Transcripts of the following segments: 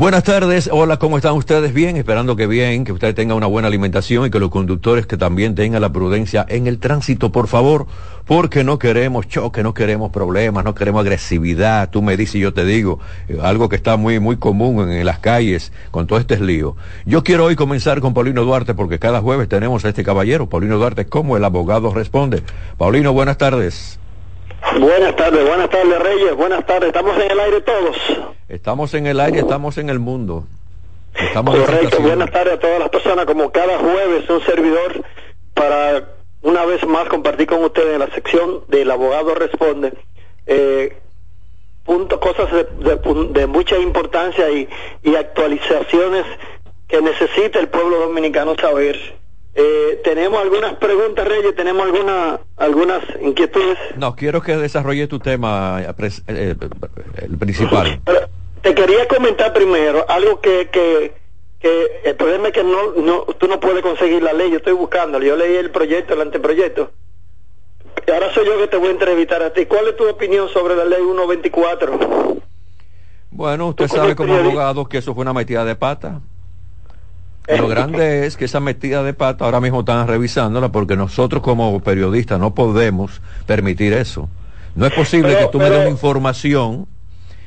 Buenas tardes, hola, ¿cómo están ustedes? Bien, esperando que bien, que ustedes tengan una buena alimentación y que los conductores que también tengan la prudencia en el tránsito, por favor, porque no queremos choque, no queremos problemas, no queremos agresividad. Tú me dices y yo te digo, eh, algo que está muy, muy común en, en, las calles con todo este lío. Yo quiero hoy comenzar con Paulino Duarte porque cada jueves tenemos a este caballero, Paulino Duarte, como el abogado responde. Paulino, buenas tardes. Buenas tardes, buenas tardes Reyes, buenas tardes, estamos en el aire todos. Estamos en el aire, estamos en el mundo. Estamos Correcto, buenas tardes a todas las personas, como cada jueves un servidor para una vez más compartir con ustedes en la sección del abogado responde eh, punto, cosas de, de, de mucha importancia y, y actualizaciones que necesita el pueblo dominicano saber eh, tenemos algunas preguntas, Reyes, tenemos alguna, algunas inquietudes. No, quiero que desarrolle tu tema, eh, eh, el principal. Te quería comentar primero algo que, que, que el problema es que no, no, tú no puedes conseguir la ley, yo estoy buscándolo, yo leí el proyecto, el anteproyecto. Ahora soy yo que te voy a entrevistar a ti. ¿Cuál es tu opinión sobre la ley 124? Bueno, usted sabe como abogado que eso fue una metida de pata. Lo grande es que esa metida de pata ahora mismo están revisándola porque nosotros como periodistas no podemos permitir eso. No es posible pero, que tú pero... me des una información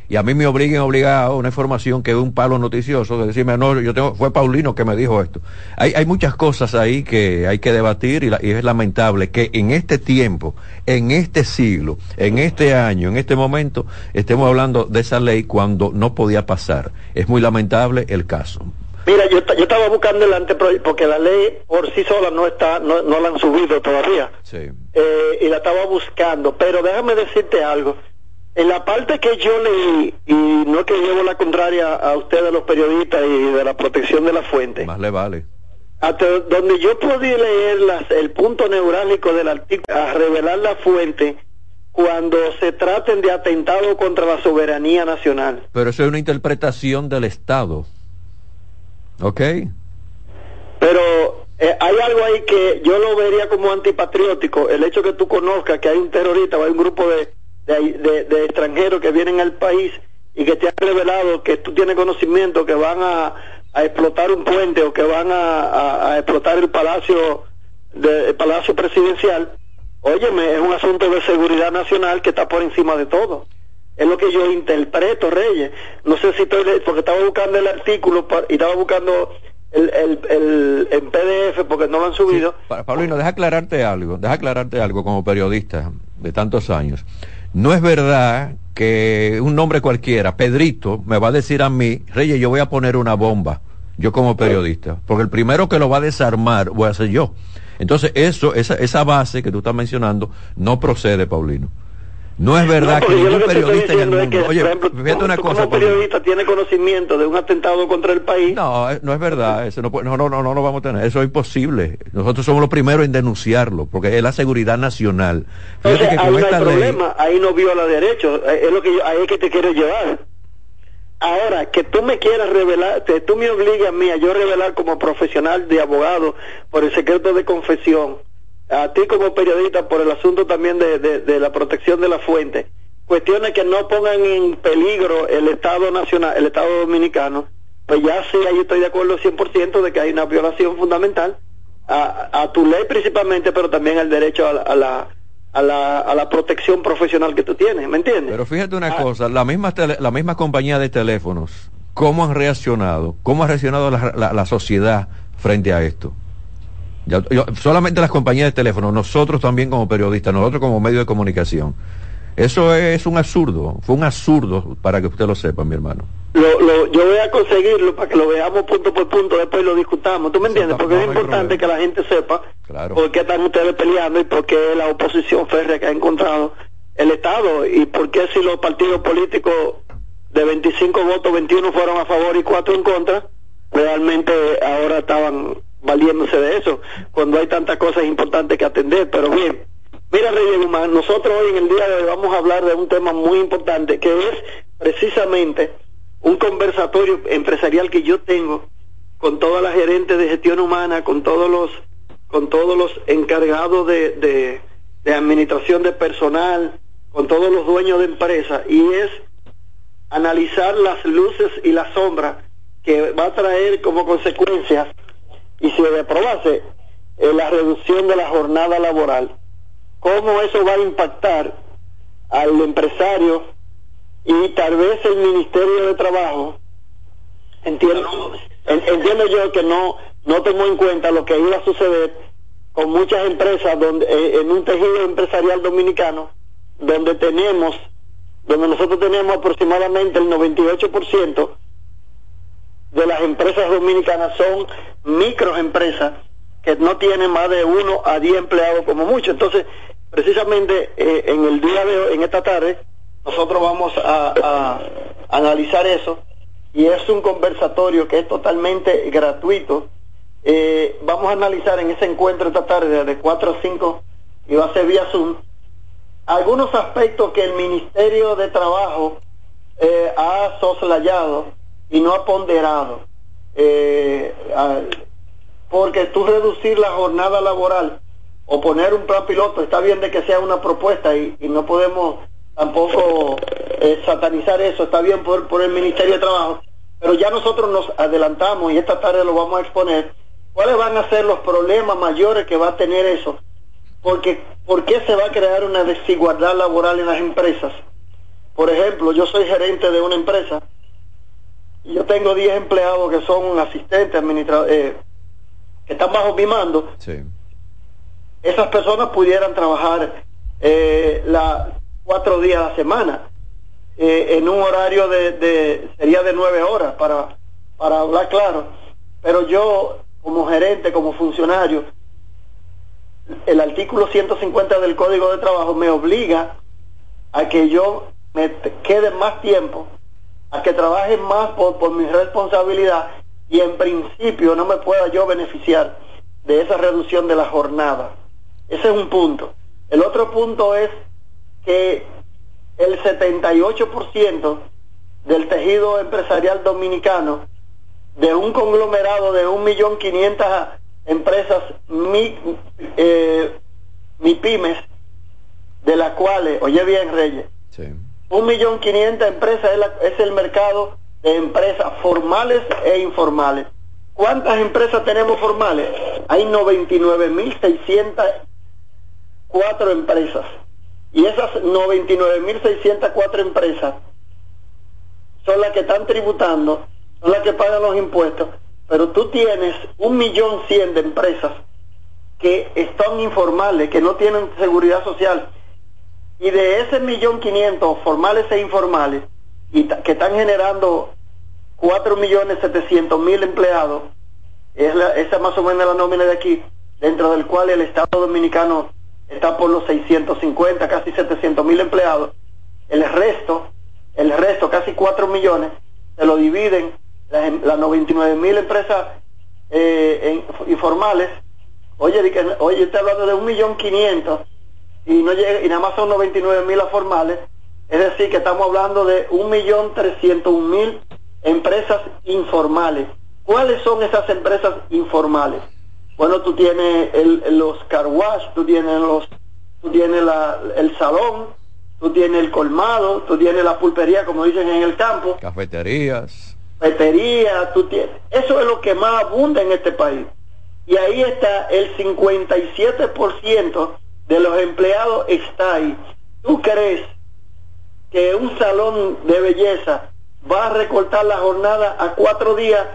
y a mí me obliguen obligado una información que es un palo noticioso de decirme no yo tengo fue Paulino que me dijo esto hay, hay muchas cosas ahí que hay que debatir y, la, y, es lamentable que en este tiempo en este siglo en este año en este momento estemos hablando de esa ley cuando no podía pasar es muy lamentable el caso Mira, yo, yo estaba buscando el anteproyecto, porque la ley por sí sola no está, no, no la han subido todavía. Sí. Eh, y la estaba buscando, pero déjame decirte algo. En la parte que yo leí, y no es que llevo la contraria a ustedes los periodistas y de la protección de la fuente. Más le vale. Hasta donde yo podía leer las, el punto neurálgico del artículo, a revelar la fuente, cuando se traten de atentado contra la soberanía nacional. Pero eso es una interpretación del Estado. Ok. Pero eh, hay algo ahí que yo lo vería como antipatriótico, el hecho que tú conozcas que hay un terrorista o hay un grupo de, de, de, de extranjeros que vienen al país y que te han revelado que tú tienes conocimiento que van a, a explotar un puente o que van a, a, a explotar el palacio de, el palacio presidencial, óyeme, es un asunto de seguridad nacional que está por encima de todo. Es lo que yo interpreto, Reyes. No sé si estoy, porque estaba buscando el artículo y estaba buscando el, el, el, en PDF porque no lo han subido. Sí, Paulino, deja aclararte algo, deja aclararte algo como periodista de tantos años. No es verdad que un nombre cualquiera, Pedrito, me va a decir a mí, Reyes, yo voy a poner una bomba, yo como periodista, porque el primero que lo va a desarmar voy a ser yo. Entonces, eso, esa, esa base que tú estás mencionando, no procede, Paulino. No es verdad no, que ningún que periodista en el mundo. Que, Oye, ejemplo, fíjate una cosa. Un periodista tiene conocimiento de un atentado contra el país. No, no es verdad. Eso no, no, no, no, no lo vamos a tener. Eso es imposible. Nosotros somos los primeros en denunciarlo, porque es la seguridad nacional. Fíjate Entonces, que con ahí esta no hay ley... problema. Ahí no viola derechos. Es lo que yo, ahí es que te quiero llevar. Ahora, que tú me quieras revelar, que tú me obligues a mí a yo revelar como profesional de abogado por el secreto de confesión a ti como periodista por el asunto también de, de, de, la protección de la fuente, cuestiones que no pongan en peligro el Estado nacional, el Estado dominicano, pues ya sí, ahí estoy de acuerdo 100% de que hay una violación fundamental a, a tu ley principalmente, pero también al derecho a, a la a la, a la protección profesional que tú tienes, ¿me entiendes? Pero fíjate una ah. cosa, la misma, tele, la misma compañía de teléfonos, ¿cómo han reaccionado? ¿Cómo ha reaccionado la, la, la sociedad frente a esto? Yo, solamente las compañías de teléfono, nosotros también como periodistas, nosotros como medio de comunicación. Eso es un absurdo, fue un absurdo para que usted lo sepa, mi hermano. Lo, yo voy a conseguirlo para que lo veamos punto por punto, después lo discutamos. ¿Tú me entiendes? Porque es importante que la gente sepa por qué están ustedes peleando y por qué la oposición férrea que ha encontrado el Estado y por qué si los partidos políticos de 25 votos, 21 fueron a favor y 4 en contra, realmente ahora estaban valiéndose de eso, cuando hay tantas cosas importantes que atender. Pero bien, mira Reyes Guzmán, nosotros hoy en el día de hoy vamos a hablar de un tema muy importante que es precisamente un conversatorio empresarial que yo tengo con todas las gerentes de gestión humana, con todos los, con todos los encargados de, de, administración de personal, con todos los dueños de empresas, y es analizar las luces y las sombras que va a traer como consecuencia, y si aprobase, eh, la reducción de la jornada laboral. ¿Cómo eso va a impactar al empresario y tal vez el Ministerio de Trabajo entiendo entiendo yo que no no tomó en cuenta lo que iba a suceder con muchas empresas donde eh, en un tejido empresarial dominicano donde tenemos donde nosotros tenemos aproximadamente el 98% de las empresas dominicanas son microempresas que no tienen más de uno a diez empleados como mucho. Entonces, precisamente eh, en el día de hoy, en esta tarde, nosotros vamos a, analizar eso y es un conversatorio que es totalmente gratuito. Eh, vamos a analizar en ese encuentro esta tarde de 4 a 5 y va a ser vía Zoom algunos aspectos que el Ministerio de Trabajo eh, ha soslayado y no ha ponderado. Eh, porque tú reducir la jornada laboral o poner un plan piloto, está bien de que sea una propuesta y no podemos tampoco eh, satanizar eso, está bien por, por el Ministerio de Trabajo, pero ya nosotros nos adelantamos y esta tarde lo vamos a exponer, cuáles van a ser los problemas mayores que va a tener eso, porque ¿por qué se va a crear una desigualdad laboral en las empresas? Por ejemplo, yo soy gerente de una empresa yo tengo 10 empleados que son asistentes, administradores, eh, que están bajo mi mando. Esas personas pudieran trabajar eh, la, cuatro días a la semana, eh, en un horario de, sería de nueve horas, para, para hablar claro. Pero yo, como gerente, como funcionario, el artículo 150 del Código de Trabajo me obliga a que yo me quede más tiempo, a que trabaje más por, por mi responsabilidad y en principio no me pueda yo beneficiar de esa reducción de la jornada. Ese es un punto. El otro punto es que el 78% del tejido empresarial dominicano, de un conglomerado de 1.500.000 empresas mi, eh, MIPIMES, de las cuales, oye bien Reyes. 1.500.000 empresas es, es el mercado de empresas formales e informales. ¿Cuántas empresas tenemos formales? Hay 99.604 empresas. Y esas 99.604 empresas son las que están tributando, son las que pagan los impuestos, pero tú tienes un millón cien de empresas que están informales, que no tienen seguridad social, y de ese millón quinientos formales e informales, y que están generando cuatro millones setecientos mil empleados, es la, esa más o menos la nómina de aquí, dentro del cual el Estado Dominicano está por los 650, casi 700 mil empleados. El resto, el resto, casi 4 millones, se lo dividen las, em, las 99 mil empresas eh, informales. Oye, oye, estoy hablando de un millón quinientos y no llega, y nada más son 99 mil formales. Es decir, que estamos hablando de un millón trescientos mil empresas informales. ¿Cuáles son esas empresas informales? Bueno, tú tienes el, los carwash, tú tienes los, tú tienes la, el salón, tú tienes el colmado, tú tienes la pulpería, como dicen en el campo. Cafeterías. Cafeterías, tú tienes. Eso es lo que más abunda en este país. Y ahí está el 57% de los empleados está ahí. ¿Tú crees que un salón de belleza va a recortar la jornada a cuatro días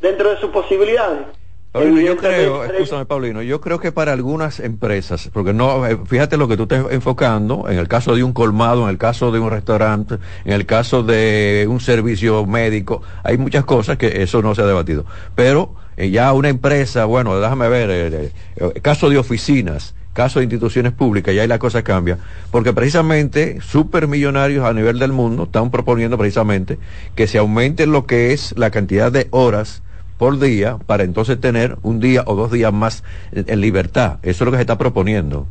dentro de sus posibilidades? Paulino, yo creo, escúchame Paulino, yo creo que para algunas empresas, porque no, eh, fíjate lo que tú estás enfocando, en el caso de un colmado, en el caso de un restaurante, en el caso de un servicio médico, hay muchas cosas que eso no se ha debatido. Pero eh, ya una empresa, bueno, déjame ver, eh, caso de oficinas, caso de instituciones públicas, ya ahí la cosa cambia, porque precisamente supermillonarios a nivel del mundo están proponiendo precisamente que se aumente lo que es la cantidad de horas por día para entonces tener un día o dos días más en, libertad. Eso es lo que se está proponiendo.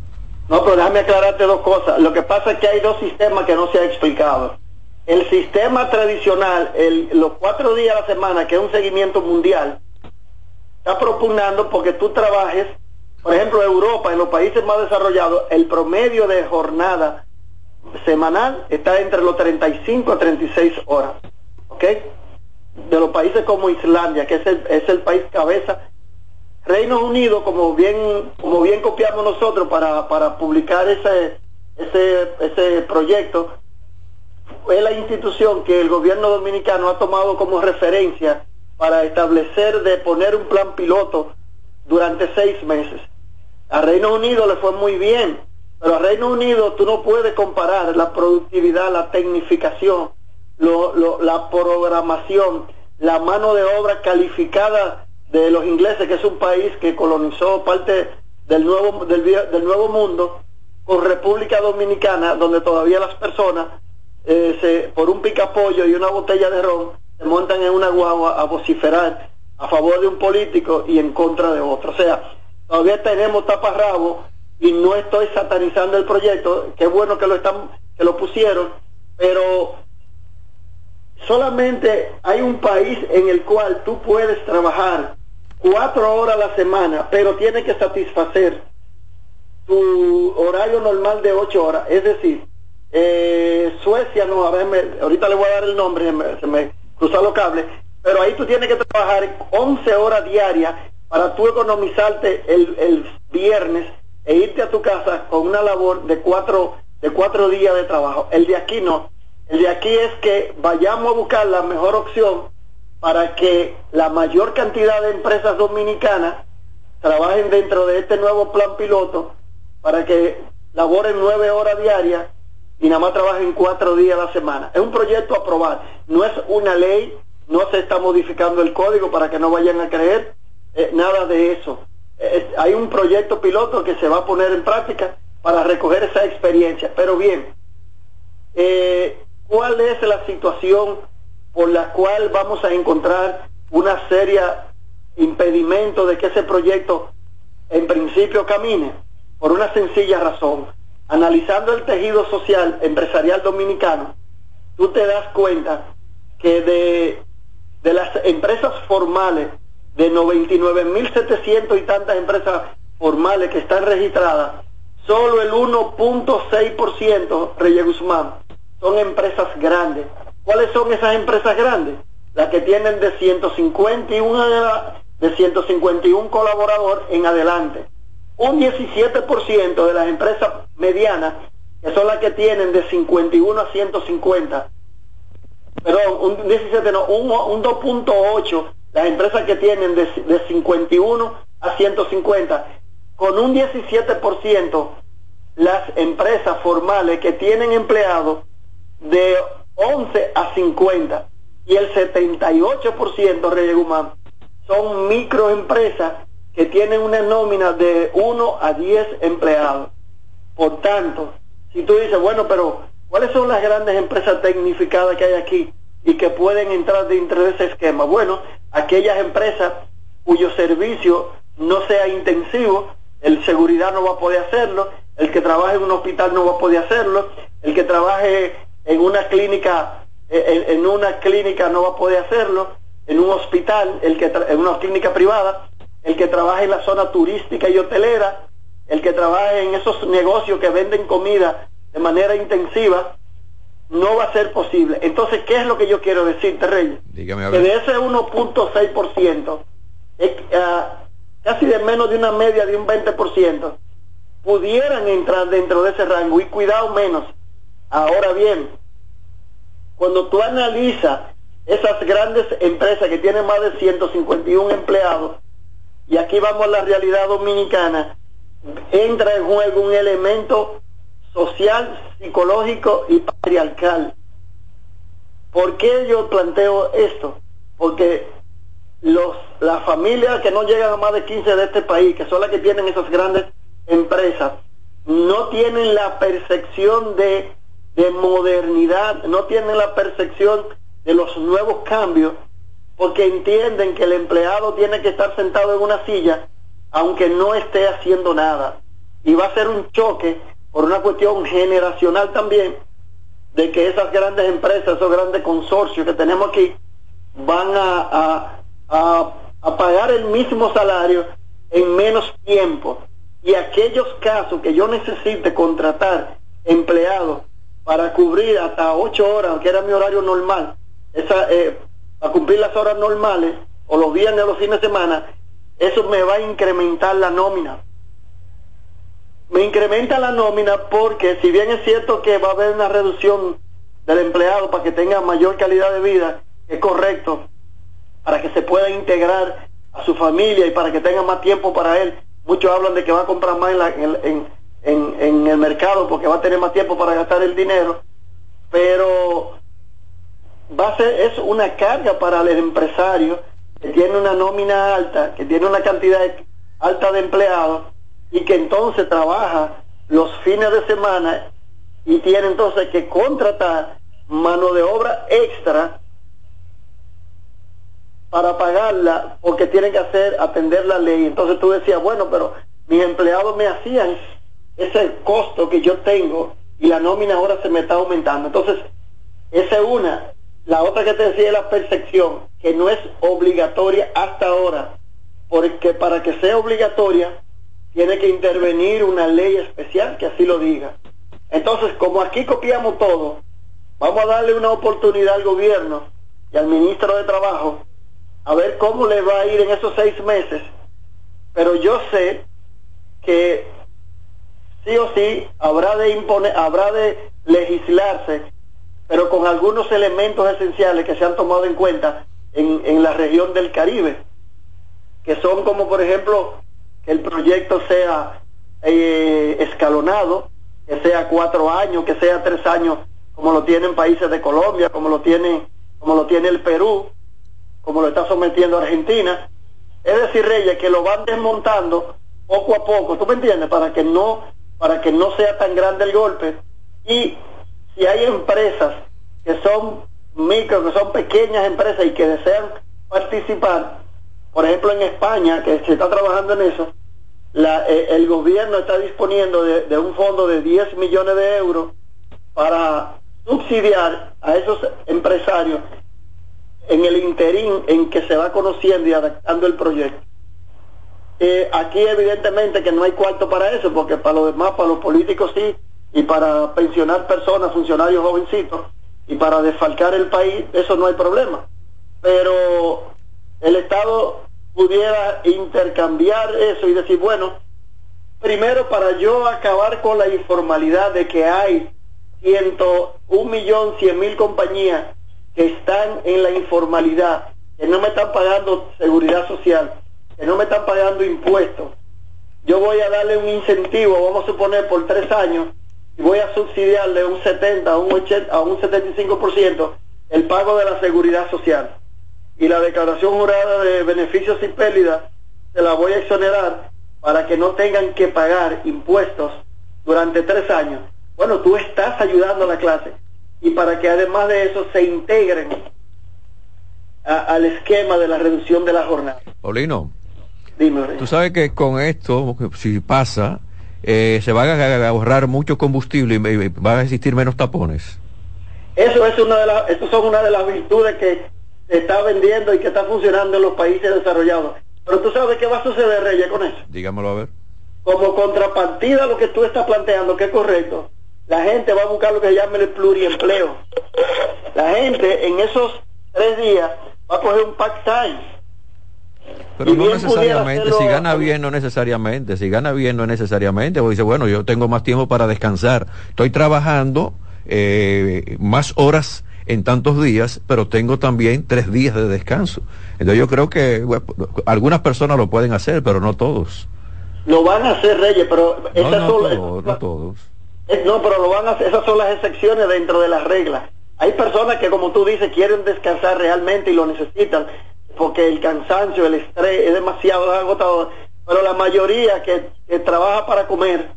No, pero déjame aclararte dos cosas. Lo que pasa es que hay dos sistemas que no se ha explicado. El sistema tradicional, el, los cuatro días a la semana, que es un seguimiento mundial, está propugnando porque tú trabajes, por ejemplo, Europa, en los países más desarrollados, el promedio de jornada semanal está entre los 35 a 36 horas. ¿Ok? de los países como Islandia, que es el, es el país cabeza, Reino Unido, como bien, como bien copiamos nosotros para, para publicar ese, ese, ese proyecto, es la institución que el gobierno dominicano ha tomado como referencia para establecer de poner un plan piloto durante seis meses. A Reino Unido le fue muy bien, pero a Reino Unido tú no puedes comparar la productividad, la tecnificación, la programación, la mano de obra calificada de los ingleses, que es un país que colonizó parte del nuevo, del, del nuevo mundo, con República Dominicana, donde todavía las personas, eh, se, por un picapollo y una botella de ron, se montan en una guagua a vociferar a favor de un político y en contra de otro. O sea, todavía tenemos taparrabo y no estoy satanizando el proyecto, qué bueno que lo están, que lo pusieron, pero solamente hay un país en el cual tú puedes trabajar cuatro horas a la semana, pero tiene que satisfacer tu horario normal de ocho horas. Es decir, eh, Suecia, no, a ver, ahorita le voy a dar el nombre, se me cruzan los cables, pero ahí tú tienes que trabajar 11 horas diarias para tú economizarte el, el viernes e irte a tu casa con una labor de cuatro, de cuatro días de trabajo. El de aquí no. El de aquí es que vayamos a buscar la mejor opción para que la mayor cantidad de empresas dominicanas trabajen dentro de este nuevo plan piloto para que laboren nueve horas diarias y nada más trabajen cuatro días a la semana. Es un proyecto a aprobar, no es una ley, no se está modificando el código para que no vayan a creer eh, nada de eso. hay un proyecto piloto que se va a poner en práctica para recoger esa experiencia. Pero bien, eh, cuál es la situación por la cual vamos a encontrar una seria impedimento de que ese proyecto en principio camine, por una sencilla razón. Analizando el tejido social empresarial dominicano, tú te das cuenta que de, de las empresas formales, de 99.700 y tantas empresas formales que están registradas, solo el 1.6%, Reyes Guzmán, son empresas grandes. ¿Cuáles son esas empresas grandes? Las que tienen de 151 de 151 colaboradores en adelante. Un 17% de las empresas medianas, que son las que tienen de 51 a 150, perdón, un 17 no, un, un 2.8 las empresas que tienen de, de 51 a 150, con un 17% las empresas formales que tienen empleados de 11 a 50 y el 78% Reyes Guzmán son microempresas que tienen una nómina de 1 a 10 empleados. Por tanto, si tú dices, bueno, pero ¿cuáles son las grandes empresas tecnificadas que hay aquí y que pueden entrar dentro de ese esquema? Bueno, aquellas empresas cuyo servicio no sea intensivo, el seguridad no va a poder hacerlo, el que trabaje en un hospital no va a poder hacerlo, el que trabaje en una clínica, eh, en, una clínica no va a poder hacerlo, en un hospital, el que en una clínica privada, el que trabaja en la zona turística y hotelera, el que trabaja en esos negocios que venden comida de manera intensiva, no va a ser posible. Entonces, ¿qué es lo que yo quiero decirte, Rey? Dígame Que de ese 1.6%, uh, casi de menos de una media de un 20%, pudieran entrar dentro de ese rango y cuidado menos. Ahora bien, cuando tú analizas esas grandes empresas que tienen más de 151 empleados y aquí vamos a la realidad dominicana, entra en juego un elemento social, psicológico y patriarcal. ¿Por qué yo planteo esto? Porque los, las familias que no llegan a más de 15 de este país, que son las que tienen esas grandes empresas, no tienen la percepción de, de modernidad, no tienen la percepción de los nuevos cambios, porque entienden que el empleado tiene que estar sentado en una silla, aunque no esté haciendo nada. Y va a ser un choque por una cuestión generacional también, de que esas grandes empresas, esos grandes consorcios que tenemos aquí, van a, pagar el mismo salario en menos tiempo. Y aquellos casos que yo necesite contratar empleados para cubrir hasta ocho horas, que era mi horario normal, esa, eh, a cumplir las horas normales, o los viernes o los fines de semana, eso me va a incrementar la nómina. Me incrementa la nómina porque si bien es cierto que va a haber una reducción del empleado para que tenga mayor calidad de vida, es correcto, para que se pueda integrar a su familia y para que tenga más tiempo para él. Muchos hablan de que va a comprar más en, en, el mercado porque va a tener más tiempo para gastar el dinero, pero va a ser es una carga para el empresario que tiene una nómina alta, que tiene una cantidad alta de empleados y que entonces trabaja los fines de semana y tiene entonces que contratar mano de obra extra para pagarla porque tienen que hacer atender la ley. Entonces tú decías, bueno, pero mis empleados me hacían ese costo que yo tengo y la nómina ahora se me está aumentando. Entonces, esa es una. La otra que te decía es la percepción, que no es obligatoria hasta ahora, porque para que sea obligatoria tiene que intervenir una ley especial que así lo diga. Entonces, como aquí copiamos todo, vamos a darle una oportunidad al gobierno y al ministro de Trabajo a ver cómo le va a ir en esos seis meses. Pero yo sé que sí o sí habrá de imponer, habrá de legislarse, pero con algunos elementos esenciales que se han tomado en cuenta en, en la región del Caribe, que son como por ejemplo que el proyecto sea eh, escalonado, que sea cuatro años, que sea tres años, como lo tienen países de Colombia, como lo tiene, como lo tiene el Perú, como lo está sometiendo Argentina. Es decir, Reyes, que lo van desmontando poco a poco, ¿tú me entiendes? Para que no, para que no sea tan grande el golpe. Y si hay empresas que son micro, que son pequeñas empresas y que desean participar, por ejemplo en España, que se está trabajando en eso, la, eh, el gobierno está disponiendo de, un fondo de 10 millones de euros para subsidiar a esos empresarios en el interín en que se va conociendo y adaptando el proyecto. Eh, aquí evidentemente que no hay cuarto para eso, porque para los demás, para los políticos sí, y para pensionar personas, funcionarios jovencitos, y para desfalcar el país, eso no hay problema. Pero el Estado pudiera intercambiar eso y decir, bueno, primero para yo acabar con la informalidad de que hay un millón, cien mil compañías que están en la informalidad, que no me están pagando seguridad social, que no me están pagando impuestos, yo voy a darle un incentivo, vamos a suponer por tres años, y voy a subsidiarle un 70, un 80, a un 75% el pago de la seguridad social. Y la declaración jurada de beneficios y pérdidas se la voy a exonerar para que no tengan que pagar impuestos durante tres años. Bueno, tú estás ayudando a la clase y para que además de eso se integren al esquema de la reducción de la jornada. Paulino, Dime, tú sabes que con esto, si pasa, eh, se va a ahorrar mucho combustible y va a existir menos tapones. Eso es una de las, son una de las virtudes que está vendiendo y que está funcionando en los países desarrollados. Pero tú sabes qué va a suceder, Reyes, con eso. Dígamelo a ver. Como contrapartida a lo que tú estás planteando, que es correcto, la gente va a buscar lo que se llama el pluriempleo. La gente en esos tres días va a coger un part-time. Pero no necesariamente, si gana bien, no necesariamente, si gana bien, no necesariamente, porque dice, bueno, yo tengo más tiempo para descansar, estoy trabajando eh, más horas en tantos días, pero tengo también tres días de descanso. Entonces yo creo que algunas personas lo pueden hacer, pero no todos. Lo van a hacer, Reyes, pero esas son, no todos. no, pero lo van a hacer, esas son las excepciones dentro de las reglas. Hay personas que, como tú dices, quieren descansar realmente y lo necesitan, porque el cansancio, el estrés es demasiado agotador. Pero la mayoría que, trabaja para comer,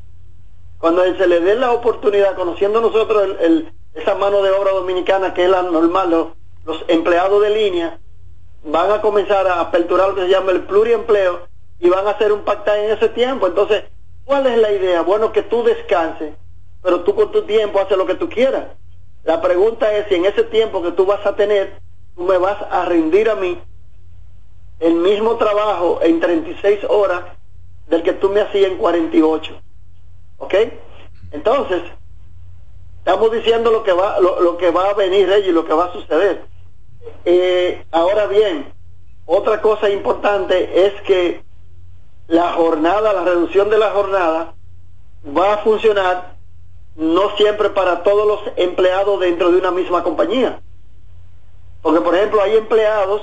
cuando se le dé la oportunidad, conociendo nosotros el, esa mano de obra dominicana que es la normal, los, empleados de línea, van a comenzar a aperturar lo que se llama el pluriempleo y van a hacer un pacta en ese tiempo. Entonces, ¿cuál es la idea? Bueno, que tú descanses, pero tú con tu tiempo haces lo que tú quieras. La pregunta es si en ese tiempo que tú vas a tener, tú me vas a rendir a mí el mismo trabajo en 36 horas del que tú me hacías en 48. ¿Ok? Entonces, diciendo lo que va, lo, que va a venir, y lo que va a suceder. Eh, ahora bien, otra cosa importante es que la jornada, la reducción de la jornada, va a funcionar no siempre para todos los empleados dentro de una misma compañía. Porque, por ejemplo, hay empleados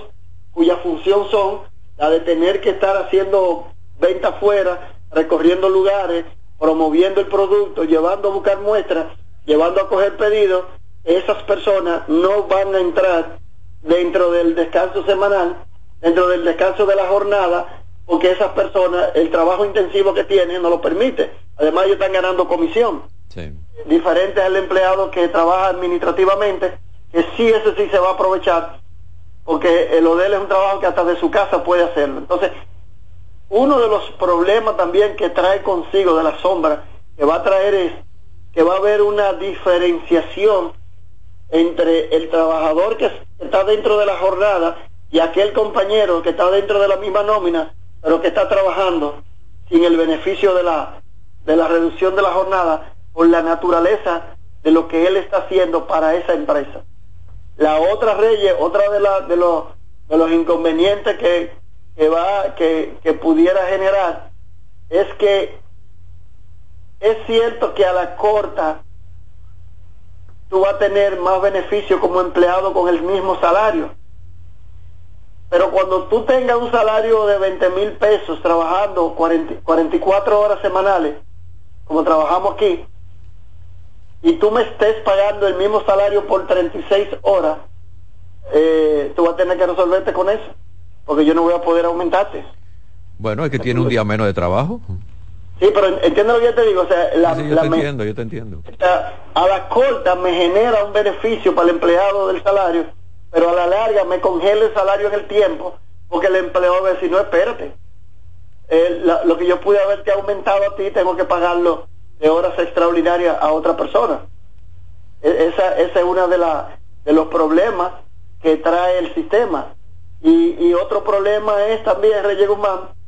cuya función son la de tener que estar haciendo venta afuera, recorriendo lugares, promoviendo el producto, llevando a buscar muestras, llevando a coger pedidos. Esas personas no van a entrar dentro del descanso semanal, dentro del descanso de la jornada, porque esas personas, el trabajo intensivo que tienen no lo permite. Además, ellos están ganando comisión. Diferente al empleado que trabaja administrativamente, que sí, ese sí se va a aprovechar, porque el ODEL es un trabajo que hasta de su casa puede hacerlo. Entonces, uno de los problemas también que trae consigo de la sombra, que va a traer es que va a haber una diferenciación entre el trabajador que está dentro de la jornada y aquel compañero que está dentro de la misma nómina, pero que está trabajando sin el beneficio de la, de la reducción de la jornada por la naturaleza de lo que él está haciendo para esa empresa. La otra Reyes, otra de, la, de, los, de los inconvenientes que, que, va, que, que pudiera generar es que es cierto que a la corta tú vas a tener más beneficio como empleado con el mismo salario. Pero cuando tú tengas un salario de 20 mil pesos trabajando 44 horas semanales, como trabajamos aquí, y tú me estés pagando el mismo salario por 36 horas, eh, tú vas a tener que resolverte con eso, porque yo no voy a poder aumentarte. Bueno, es que tiene un día menos de trabajo. Sí, pero entiendo lo que yo te digo. O sea, la, yo te entiendo, yo te entiendo. A la corta me genera un beneficio para el empleado del salario, pero a la larga me congela el salario en el tiempo, porque el empleado va a decir, no, espérate. lo que yo pude haberte aumentado a ti, tengo que pagarlo de horas extraordinarias a otra persona. E, esa, esa es una de, la, de los problemas que trae el sistema. Y, y otro problema es también, Reyes Guzmán,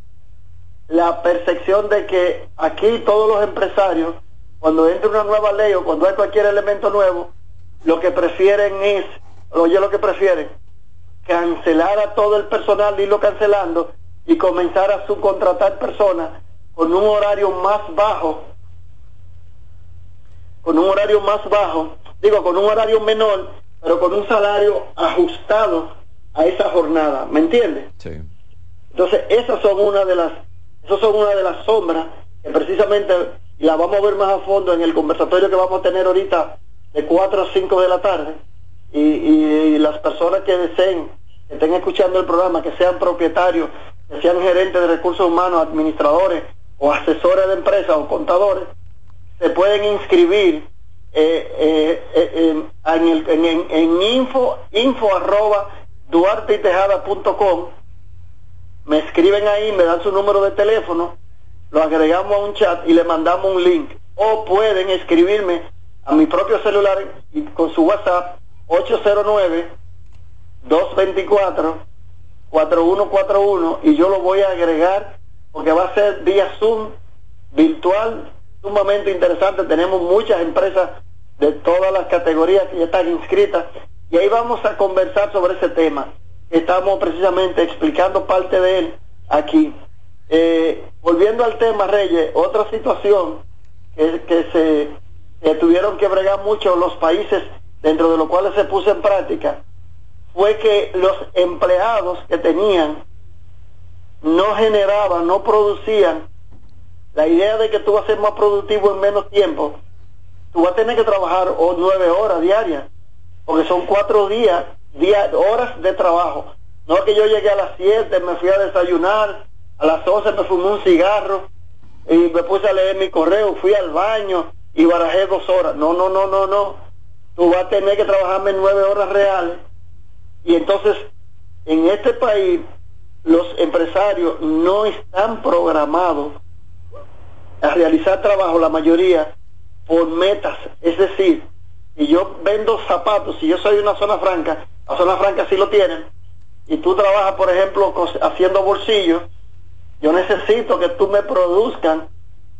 la percepción de que aquí todos los empresarios, cuando entra una nueva ley o cuando hay cualquier elemento nuevo, lo que prefieren es, oye lo que prefieren, cancelar a todo el personal, irlo cancelando y comenzar a subcontratar personas con un horario más bajo con un horario más bajo, digo, con un horario menor, pero con un salario ajustado a esa jornada, ¿me entiendes? Sí. Entonces, esas son una de las, esas son una de las sombras que precisamente la vamos a ver más a fondo en el conversatorio que vamos a tener ahorita de 4 a 5 de la tarde. Y, las personas que deseen, que estén escuchando el programa, que sean propietarios, que sean gerentes de recursos humanos, administradores o asesores de empresas o contadores, se pueden inscribir eh, eh, eh, en, el, en, en, info, info arroba duarteytejada.com me escriben ahí, me dan su número de teléfono, lo agregamos a un chat y le mandamos un link. O pueden escribirme a mi propio celular y con su WhatsApp 809-224-4141 y yo lo voy a agregar porque va a ser vía Zoom virtual sumamente interesante. Tenemos muchas empresas de todas las categorías que ya están inscritas y ahí vamos a conversar sobre ese tema. Estamos precisamente explicando parte de él aquí. Eh, volviendo al tema, Reyes, otra situación que, se tuvieron que bregar mucho los países dentro de lo cuales se puso en práctica, fue que los empleados que tenían no generaban, no producían. La idea de que tú vas a ser más productivo en menos tiempo, tú vas a tener que trabajar o nueve horas diarias, porque son cuatro días, horas de trabajo. No que yo llegué a las siete, me fui a desayunar, a las once me fumé un cigarro y me puse a leer mi correo, fui al baño y barajé dos horas. No, no, no, no, no. Tú vas a tener que trabajarme nueve horas reales. Y entonces, en este país, los empresarios no están programados a realizar trabajo, la mayoría, por metas. Es decir, si yo vendo zapatos, si yo soy una zona franca, la zona franca sí lo tienen, y tú trabajas, por ejemplo, haciendo bolsillos, yo necesito que tú me produzcan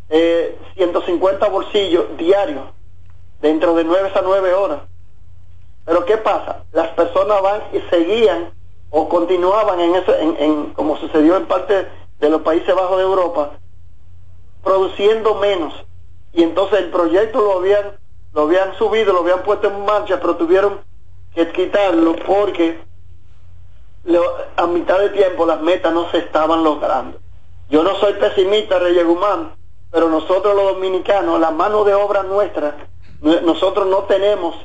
eh, 150 bolsillos diarios, dentro de 9 a 9 horas. Pero ¿qué pasa? Las personas van y seguían o continuaban en eso, en, como sucedió en parte de los Países Bajos de Europa, produciendo menos. Y entonces el proyecto lo habían, lo habían subido, lo habían puesto en marcha, pero tuvieron que quitarlo porque a mitad de tiempo las metas no se estaban logrando. Yo no soy pesimista, Reyes Guzmán, pero nosotros los dominicanos, la mano de obra nuestra, nosotros no tenemos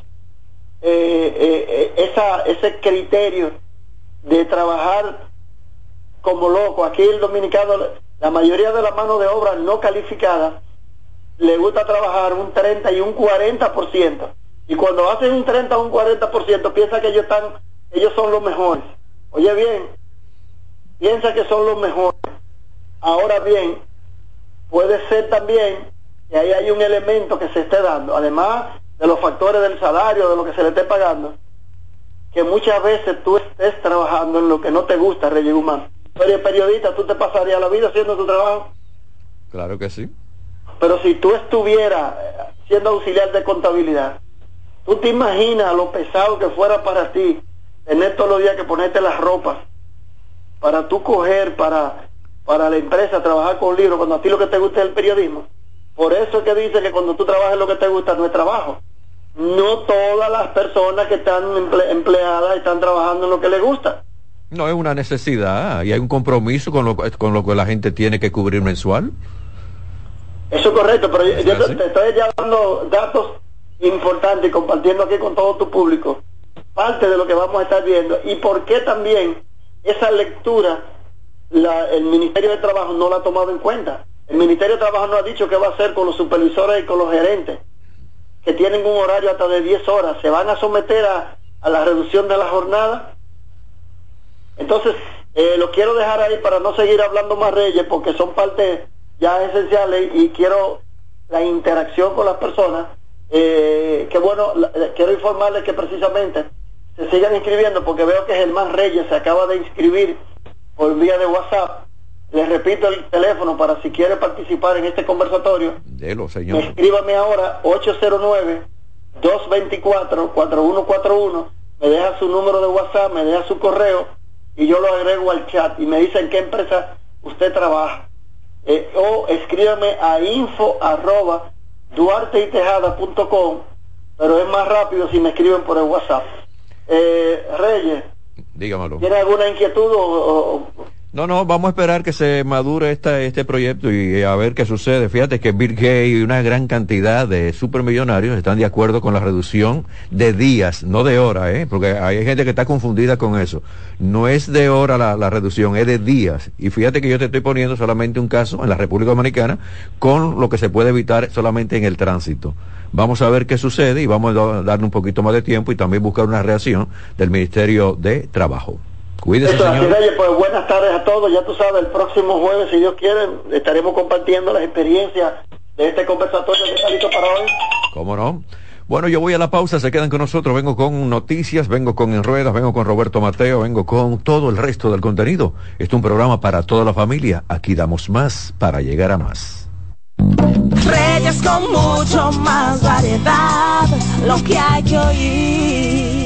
eh, eh, esa, ese criterio de trabajar como loco. Aquí el dominicano, la mayoría de la mano de obra no calificada, le gusta trabajar un 30 y un 40%. Y cuando hacen un 30 o un 40%, piensa que ellos están, ellos son los mejores. Oye bien, piensa que son los mejores. Ahora bien, puede ser también que ahí hay un elemento que se esté dando, además de los factores del salario, de lo que se le esté pagando, que muchas veces tú estés trabajando en lo que no te gusta, Reyes Guzmán. Pero periodista, tú te pasarías la vida haciendo tu trabajo. Claro que sí. Pero si tú estuvieras siendo auxiliar de contabilidad, tú te imaginas lo pesado que fuera para ti tener todos los días que ponerte las ropas para tú coger para, para la empresa, trabajar con libros, cuando a ti lo que te gusta es el periodismo. Por eso es que dice que cuando tú trabajas lo que te gusta no es trabajo no todas las personas que están empleadas están trabajando en lo que les gusta. No, es una necesidad y hay un compromiso con lo, con lo que la gente tiene que cubrir mensual. Eso es correcto, pero yo, te, estoy ya dando datos importantes compartiendo aquí con todo tu público parte de lo que vamos a estar viendo y por qué también esa lectura el Ministerio de Trabajo no la ha tomado en cuenta. El Ministerio de Trabajo no ha dicho qué va a hacer con los supervisores y con los gerentes que tienen un horario hasta de 10 horas, se van a someter a, la reducción de la jornada. Entonces, eh, lo quiero dejar ahí para no seguir hablando más reyes, porque son partes ya esenciales y quiero la interacción con las personas. Eh, que bueno, eh, quiero informarles que precisamente se sigan inscribiendo, porque veo que Germán Reyes se acaba de inscribir por vía de WhatsApp les repito el teléfono para si quiere participar en este conversatorio. Delo, señor. Escríbame ahora 809-224-4141. Me deja su número de WhatsApp, me deja su correo y yo lo agrego al chat y me dice en qué empresa usted trabaja. Eh, o escríbame a info arroba duarteitejada.com, pero es más rápido si me escriben por el WhatsApp. Eh, Reyes, dígamelo. ¿Tiene alguna inquietud o no, no, vamos a esperar que se madure esta, este proyecto y a ver qué sucede. Fíjate que Bill Gates y una gran cantidad de supermillonarios están de acuerdo con la reducción de días, no de hora, ¿eh? porque hay gente que está confundida con eso. No es de hora la, la reducción, es de días. Y fíjate que yo te estoy poniendo solamente un caso en la República Dominicana con lo que se puede evitar solamente en el tránsito. Vamos a ver qué sucede y vamos a darle un poquito más de tiempo y también buscar una reacción del Ministerio de Trabajo. Cuídese, señor. pues buenas tardes a todos. Ya tú sabes, el próximo jueves, si Dios quiere, estaremos compartiendo las experiencias de este conversatorio que está listo para hoy. ¿Cómo no? Bueno, yo voy a la pausa, se quedan con nosotros, vengo con noticias, vengo con En Ruedas, vengo con Roberto Mateo, vengo con todo el resto del contenido. Este es un programa para toda la familia, aquí damos más para llegar a más. Reyes con mucho más variedad, lo que hay que oír.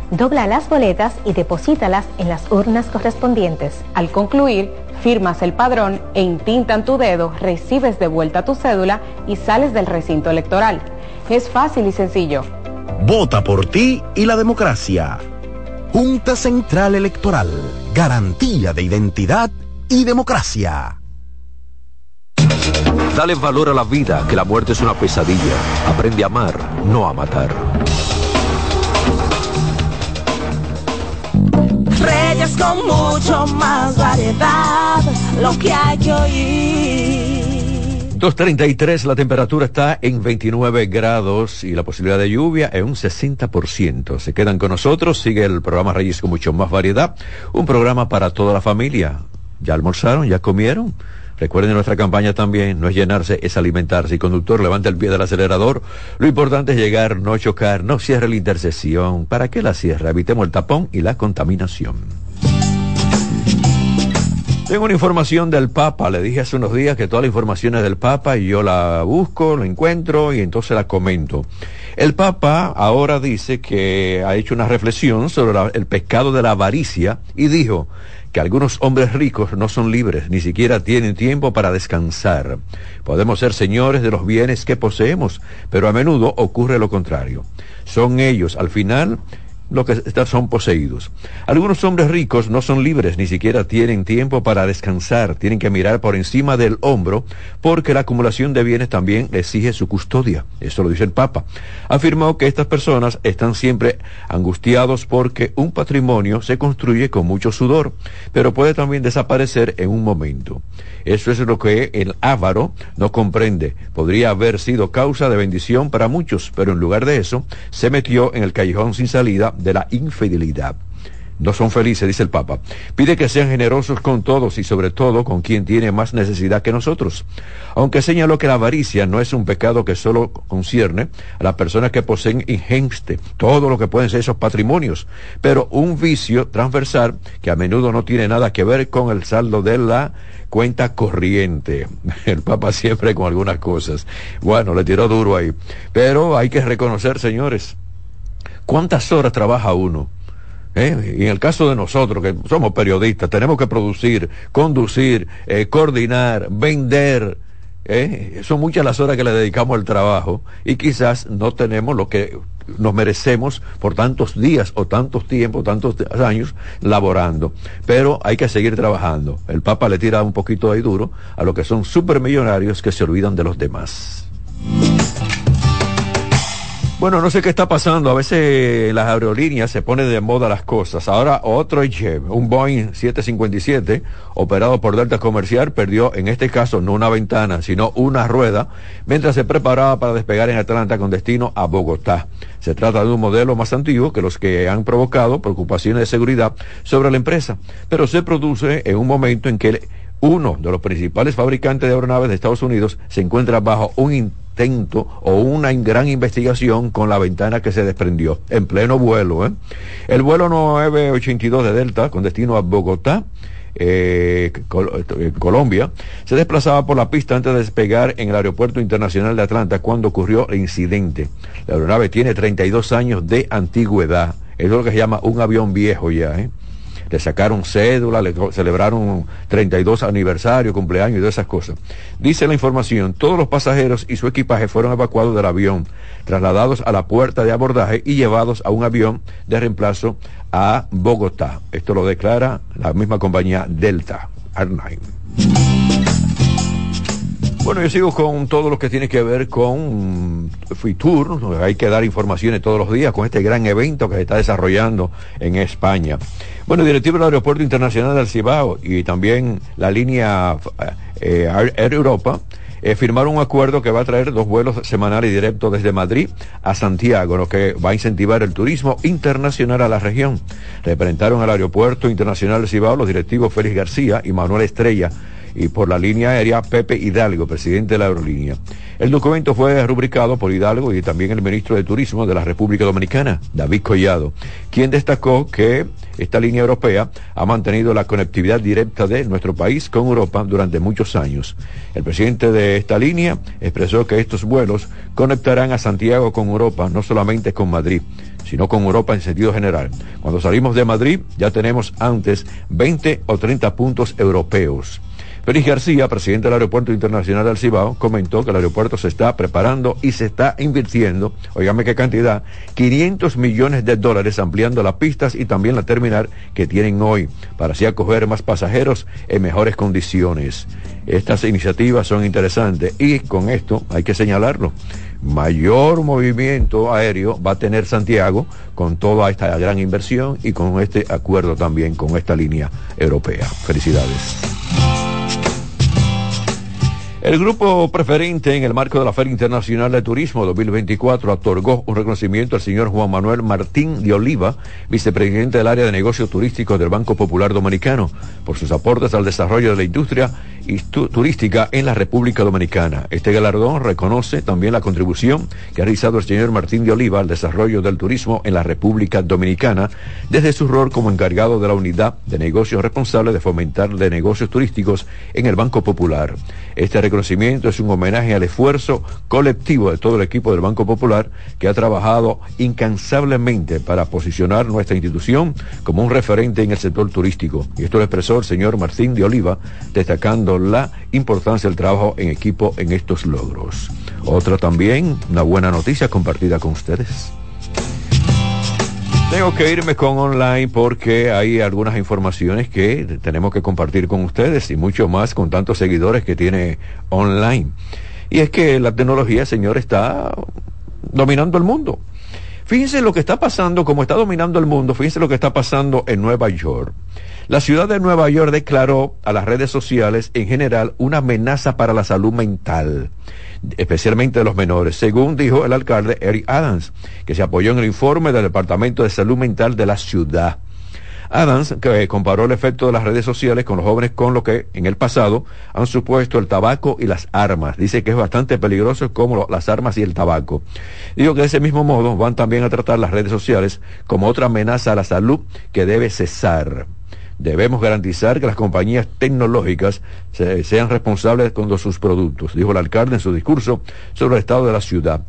dobla las boletas y deposítalas en las urnas correspondientes. Al concluir, firmas el padrón e intintan tu dedo, recibes de vuelta tu cédula y sales del recinto electoral. Es fácil y sencillo. Vota por ti y la democracia. Junta Central Electoral. Garantía de identidad y democracia. Dale valor a la vida, que la muerte es una pesadilla. Aprende a amar, no a matar. Reyes con mucho más variedad, lo que hay que oír. 2.33, la temperatura está en 29 grados y la posibilidad de lluvia es un 60%. Se quedan con nosotros, sigue el programa Reyes con mucho más variedad, un programa para toda la familia. ¿Ya almorzaron? ¿Ya comieron? Recuerden nuestra campaña también, no es llenarse, es alimentarse. Y conductor, levanta el pie del acelerador. Lo importante es llegar, no chocar, no cierre la intersección. ¿Para qué la cierra? Evitemos el tapón y la contaminación. Tengo una información del Papa. Le dije hace unos días que toda la información es del Papa y yo la busco, la encuentro y entonces la comento. El Papa ahora dice que ha hecho una reflexión sobre el pecado de la avaricia y dijo, que algunos hombres ricos no son libres, ni siquiera tienen tiempo para descansar. Podemos ser señores de los bienes que poseemos, pero a menudo ocurre lo contrario. Son ellos, al final, lo que son poseídos. Algunos hombres ricos no son libres, ni siquiera tienen tiempo para descansar, tienen que mirar por encima del hombro, porque la acumulación de bienes también exige su custodia. Eso lo dice el Papa. Afirmó que estas personas están siempre angustiados porque un patrimonio se construye con mucho sudor, pero puede también desaparecer en un momento. Eso es lo que el ávaro no comprende. Podría haber sido causa de bendición para muchos, pero en lugar de eso, se metió en el callejón sin salida de la infidelidad. no son felices, dice el Papa. Pide que sean generosos con todos y sobre todo con quien tiene más necesidad que nosotros. Aunque señaló que la avaricia no es un pecado que solo concierne a las personas que poseen ingente todo lo que pueden ser esos patrimonios, pero un vicio transversal que a menudo no tiene nada que ver con el saldo de la cuenta corriente. El Papa siempre con algunas cosas. Bueno, le tiró duro ahí. Pero hay que reconocer, señores, cuántas horas trabaja uno ¿Eh? En el caso de nosotros, que somos periodistas, tenemos que producir, conducir, eh, coordinar, vender. ¿eh? Son muchas las horas que le dedicamos al trabajo y quizás no tenemos lo que nos merecemos por tantos días o tantos tiempos, tantos años laborando. Pero hay que seguir trabajando. El Papa le tira un poquito ahí duro a lo que son supermillonarios que se olvidan de los demás. Bueno, no sé qué está pasando. A veces las aerolíneas se ponen de moda las cosas. Ahora otro jet, un Boeing 757, operado por Delta Comercial, perdió en este caso no una ventana, sino una rueda, mientras se preparaba para despegar en Atlanta con destino a Bogotá. Se trata de un modelo más antiguo que los que han provocado preocupaciones de seguridad sobre la empresa, pero se produce en un momento en que uno de los principales fabricantes de aeronaves de Estados Unidos se encuentra bajo un o una gran investigación con la ventana que se desprendió en pleno vuelo. ¿eh? El vuelo 982 de Delta con destino a Bogotá. Eh, eh, Colombia, se desplazaba por la pista antes de despegar en el Aeropuerto Internacional de Atlanta cuando ocurrió el incidente. La aeronave tiene 32 años de antigüedad. Eso es lo que se llama un avión viejo ya. ¿eh? Le sacaron cédula, le celebraron 32 aniversario, cumpleaños y todas esas cosas. Dice la información, todos los pasajeros y su equipaje fueron evacuados del avión, trasladados a la puerta de abordaje y llevados a un avión de reemplazo a Bogotá. Esto lo declara la misma compañía Delta Airlines. Bueno, yo sigo con todo lo que tiene que ver con Fitur. Hay que dar informaciones todos los días con este gran evento que se está desarrollando en España. Bueno, el directivo del Aeropuerto Internacional del Cibao y también la línea eh, Air Europa eh, firmaron un acuerdo que va a traer dos vuelos semanales directos desde Madrid a Santiago, lo que va a incentivar el turismo internacional a la región. Representaron al Aeropuerto Internacional del Cibao los directivos Félix García y Manuel Estrella y por la línea aérea Pepe Hidalgo, presidente de la aerolínea. El documento fue rubricado por Hidalgo y también el ministro de Turismo de la República Dominicana, David Collado, quien destacó que esta línea europea ha mantenido la conectividad directa de nuestro país con Europa durante muchos años. El presidente de esta línea expresó que estos vuelos conectarán a Santiago con Europa, no solamente con Madrid, sino con Europa en sentido general. Cuando salimos de Madrid ya tenemos antes 20 o 30 puntos europeos. Félix García, presidente del Aeropuerto Internacional del Cibao, comentó que el aeropuerto se está preparando y se está invirtiendo, oígame qué cantidad, 500 millones de dólares ampliando las pistas y también la terminal que tienen hoy, para así acoger más pasajeros en mejores condiciones. Estas iniciativas son interesantes y con esto hay que señalarlo. Mayor movimiento aéreo va a tener Santiago con toda esta gran inversión y con este acuerdo también con esta línea europea. Felicidades. El grupo preferente en el marco de la Feria Internacional de Turismo 2024 otorgó un reconocimiento al señor Juan Manuel Martín de Oliva, vicepresidente del área de negocios turísticos del Banco Popular Dominicano, por sus aportes al desarrollo de la industria turística en la República Dominicana. Este galardón reconoce también la contribución que ha realizado el señor Martín de Oliva al desarrollo del turismo en la República Dominicana desde su rol como encargado de la unidad de negocios responsable de fomentar de negocios turísticos en el Banco Popular. Este reconocimiento es un homenaje al esfuerzo colectivo de todo el equipo del Banco Popular que ha trabajado incansablemente para posicionar nuestra institución como un referente en el sector turístico. Y esto lo expresó el señor Martín de Oliva, destacando la importancia del trabajo en equipo en estos logros. Otra también, una buena noticia compartida con ustedes. Tengo que irme con online porque hay algunas informaciones que tenemos que compartir con ustedes y mucho más con tantos seguidores que tiene online. Y es que la tecnología, señor, está dominando el mundo. Fíjense lo que está pasando, como está dominando el mundo, fíjense lo que está pasando en Nueva York. La ciudad de Nueva York declaró a las redes sociales en general una amenaza para la salud mental, especialmente de los menores, según dijo el alcalde Eric Adams, que se apoyó en el informe del Departamento de Salud Mental de la ciudad. Adams que comparó el efecto de las redes sociales con los jóvenes con lo que en el pasado han supuesto el tabaco y las armas. Dice que es bastante peligroso como las armas y el tabaco. Digo que de ese mismo modo van también a tratar las redes sociales como otra amenaza a la salud que debe cesar. Debemos garantizar que las compañías tecnológicas sean responsables con sus productos, dijo el alcalde en su discurso sobre el estado de la ciudad.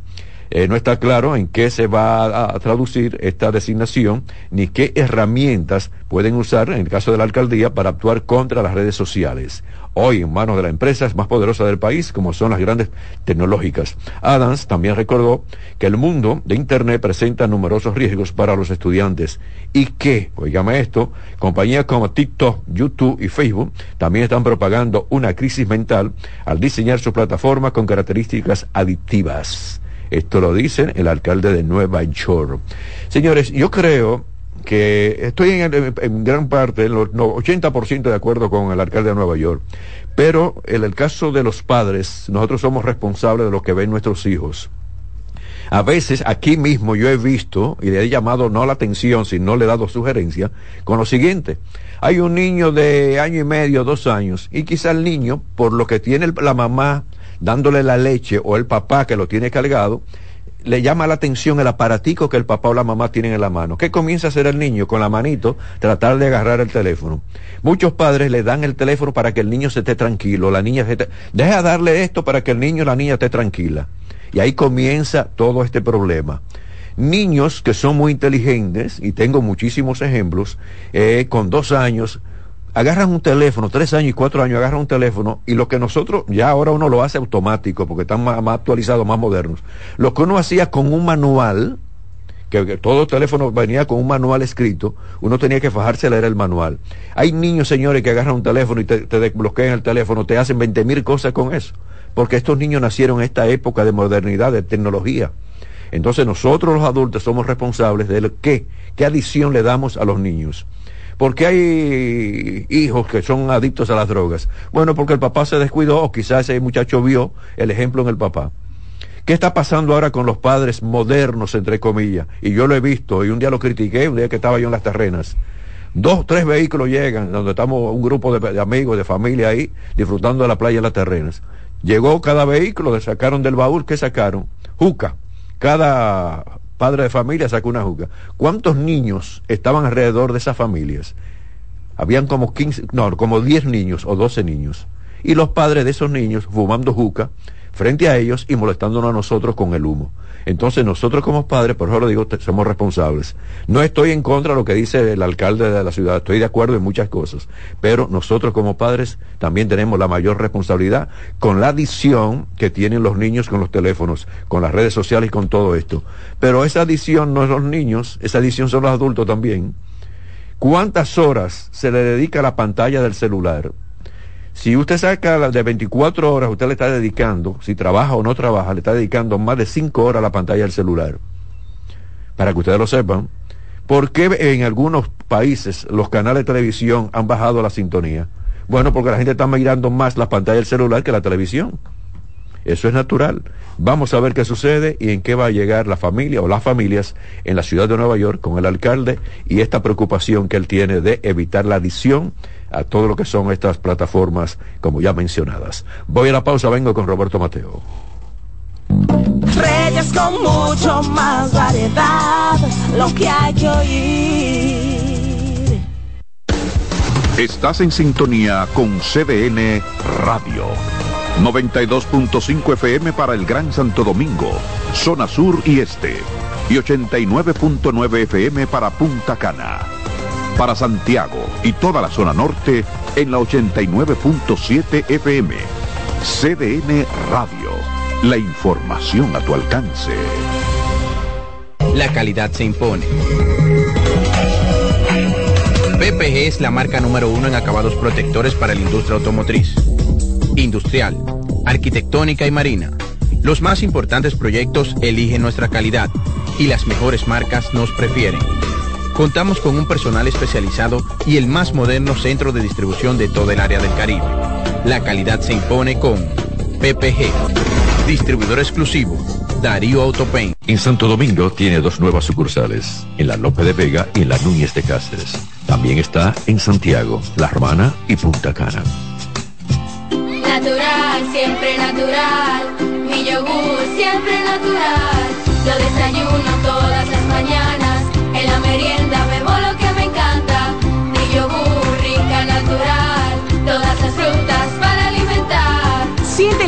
Eh, no está claro en qué se va a, traducir esta designación ni qué herramientas pueden usar en el caso de la alcaldía para actuar contra las redes sociales. Hoy en manos de la empresa más poderosa del país, como son las grandes tecnológicas. Adams también recordó que el mundo de Internet presenta numerosos riesgos para los estudiantes y que, oígame esto, compañías como TikTok, YouTube y Facebook también están propagando una crisis mental al diseñar su plataforma con características adictivas. Esto lo dice el alcalde de Nueva York. Señores, yo creo que estoy en, gran parte, en los 80% de acuerdo con el alcalde de Nueva York, pero en el caso de los padres, nosotros somos responsables de lo que ven nuestros hijos. A veces aquí mismo yo he visto y le he llamado no la atención, sino le he dado sugerencia con lo siguiente. Hay un niño de año y medio, dos años, y quizá el niño, por lo que tiene la mamá dándole la leche o el papá que lo tiene cargado, le llama la atención el aparatico que el papá o la mamá tienen en la mano. ¿Qué comienza a hacer el niño con la manito? Tratar de agarrar el teléfono. Muchos padres le dan el teléfono para que el niño se esté tranquilo, la niña se esté... Deja darle esto para que el niño o la niña esté tranquila. Y ahí comienza todo este problema. Niños que son muy inteligentes, y tengo muchísimos ejemplos, eh, con dos años, agarran un teléfono, tres años y cuatro años, agarran un teléfono y lo que nosotros, ya ahora uno lo hace automático porque están más, actualizados, más modernos. Lo que uno hacía con un manual, que, todo teléfono venía con un manual escrito, uno tenía que fajarse a leer el manual. Hay niños, señores, que agarran un teléfono y te, te desbloquean el teléfono, te hacen 20 mil cosas con eso, porque estos niños nacieron en esta época de modernidad, de tecnología. Entonces nosotros los adultos somos responsables de qué, qué adición le damos a los niños. ¿Por qué hay hijos que son adictos a las drogas? Bueno, porque el papá se descuidó o quizás ese muchacho vio el ejemplo en el papá. ¿Qué está pasando ahora con los padres modernos, entre comillas? Y yo lo he visto, y un día lo critiqué, un día que estaba yo en las terrenas. Dos, tres vehículos llegan, donde estamos un grupo de, amigos, de familia ahí, disfrutando de la playa de las terrenas. Llegó cada vehículo, le sacaron del baúl, ¿qué sacaron? Juca. Cada padre de familia sacó una juca. ¿Cuántos niños estaban alrededor de esas familias? Habían como 15, no, como 10 niños o 12 niños. Y los padres de esos niños fumando juca frente a ellos y molestándonos a nosotros con el humo. Entonces nosotros como padres, por eso lo digo, somos responsables. No estoy en contra de lo que dice el alcalde de la ciudad, estoy de acuerdo en muchas cosas, pero nosotros como padres también tenemos la mayor responsabilidad con la adicción que tienen los niños con los teléfonos, con las redes sociales y con todo esto. Pero esa adicción no es los niños, esa adicción son los adultos también. ¿Cuántas horas se le dedica a la pantalla del celular? Si usted saca de 24 horas, usted le está dedicando, si trabaja o no trabaja, le está dedicando más de 5 horas a la pantalla del celular. Para que ustedes lo sepan. ¿Por qué en algunos países los canales de televisión han bajado la sintonía? Bueno, porque la gente está mirando más la pantalla del celular que la televisión. Eso es natural. Vamos a ver qué sucede y en qué va a llegar la familia o las familias en la ciudad de Nueva York con el alcalde y esta preocupación que él tiene de evitar la adición a todo lo que son estas plataformas, como ya mencionadas. Voy a la pausa, vengo con Roberto Mateo. Reyes con mucho más variedad, lo que hay que oír. Estás en sintonía con CDN Radio. 92.5 FM para el Gran Santo Domingo, zona sur y este. Y 89.9 FM para Punta Cana para Santiago y toda la zona norte en la 89.7 FM. CDN Radio. La información a tu alcance. La calidad se impone. PPG es la marca número uno en acabados protectores para la industria automotriz, industrial, arquitectónica y marina. Los más importantes proyectos eligen nuestra calidad y las mejores marcas nos prefieren. Contamos con un personal especializado y el más moderno centro de distribución de todo el área del Caribe. La calidad se impone con PPG, distribuidor exclusivo, Darío Autopain. En Santo Domingo tiene dos nuevas sucursales, en la Lope de Vega y en la Núñez de Cáceres. También está en Santiago, La Romana y Punta Cana. Natural, siempre natural. Mi yogur, siempre natural. Lo desayuno todas las mañanas.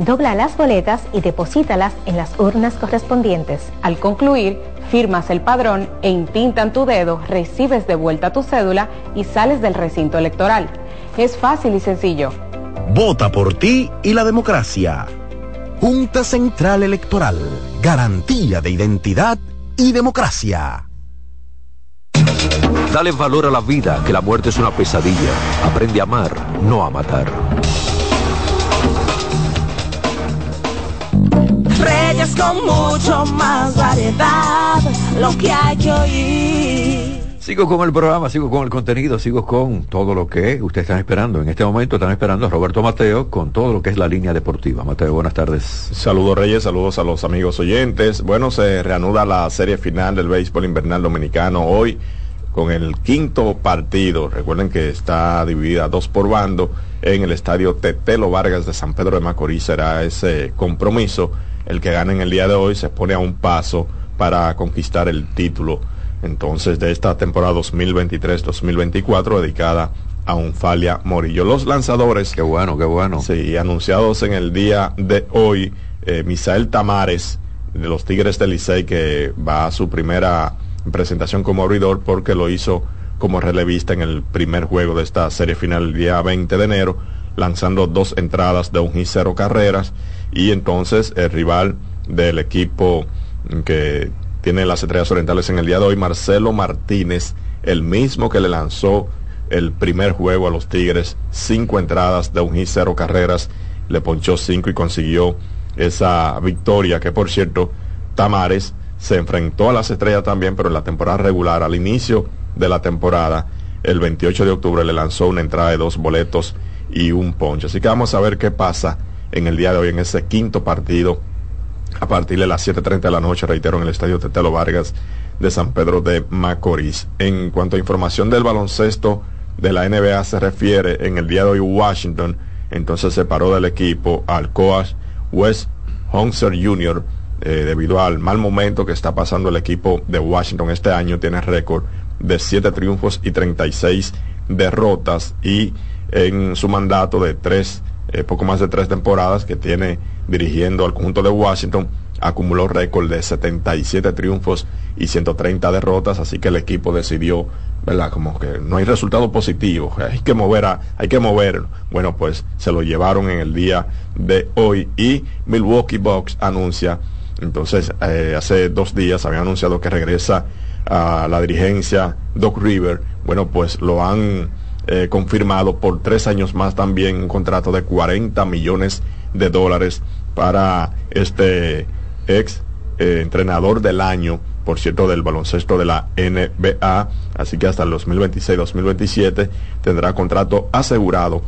dobla las boletas y deposítalas en las urnas correspondientes. Al concluir, firmas el padrón e intintan tu dedo, recibes de vuelta tu cédula y sales del recinto electoral. Es fácil y sencillo. Vota por ti y la democracia. Junta Central Electoral. Garantía de identidad y democracia. Dale valor a la vida, que la muerte es una pesadilla. Aprende a amar, no a matar. Reyes con mucho más variedad, lo que hay que oír. Sigo con el programa, sigo con el contenido, sigo con todo lo que ustedes están esperando. En este momento están esperando a Roberto Mateo con todo lo que es la línea deportiva. Mateo, buenas tardes. Saludos Reyes, saludos a los amigos oyentes. Bueno, se reanuda la serie final del béisbol invernal dominicano hoy con el quinto partido. Recuerden que está dividida dos por bando en el estadio Tetelo Vargas de San Pedro de Macorís. Será ese compromiso. El que gane en el día de hoy se pone a un paso para conquistar el título. Entonces, de esta temporada 2023-2024 dedicada a Unfalia Morillo. Los lanzadores. Qué bueno, qué bueno. Sí, anunciados en el día de hoy. Eh, Misael Tamares de los Tigres del Licey que va a su primera presentación como abridor porque lo hizo como relevista en el primer juego de esta serie final el día 20 de enero, lanzando dos entradas de un y cero carreras y entonces el rival del equipo que tiene las estrellas orientales en el día de hoy, Marcelo Martínez, el mismo que le lanzó el primer juego a los Tigres, cinco entradas de un y cero carreras, le ponchó cinco y consiguió esa victoria que por cierto Tamares se enfrentó a las estrellas también, pero en la temporada regular, al inicio de la temporada, el 28 de octubre le lanzó una entrada de dos boletos y un poncho. Así que vamos a ver qué pasa en el día de hoy, en ese quinto partido, a partir de las 7.30 de la noche, reitero, en el estadio Tetelo Vargas de San Pedro de Macorís. En cuanto a información del baloncesto de la NBA se refiere, en el día de hoy Washington, entonces separó del equipo al coach Wes Honser Jr., eh, debido al mal momento que está pasando el equipo de Washington este año, tiene récord de 7 triunfos y 36 derrotas y en su mandato de tres, eh, poco más de tres temporadas que tiene dirigiendo al conjunto de Washington, acumuló récord de 77 triunfos y 130 derrotas, así que el equipo decidió, ¿verdad? Como que no hay resultado positivo, hay que mover, a, hay que mover. Bueno, pues se lo llevaron en el día de hoy y Milwaukee Bucks anuncia entonces, eh, hace dos días habían anunciado que regresa a la dirigencia Doc River. Bueno, pues lo han eh, confirmado por tres años más también un contrato de 40 millones de dólares para este ex eh, entrenador del año, por cierto, del baloncesto de la NBA. Así que hasta el 2026-2027 tendrá contrato asegurado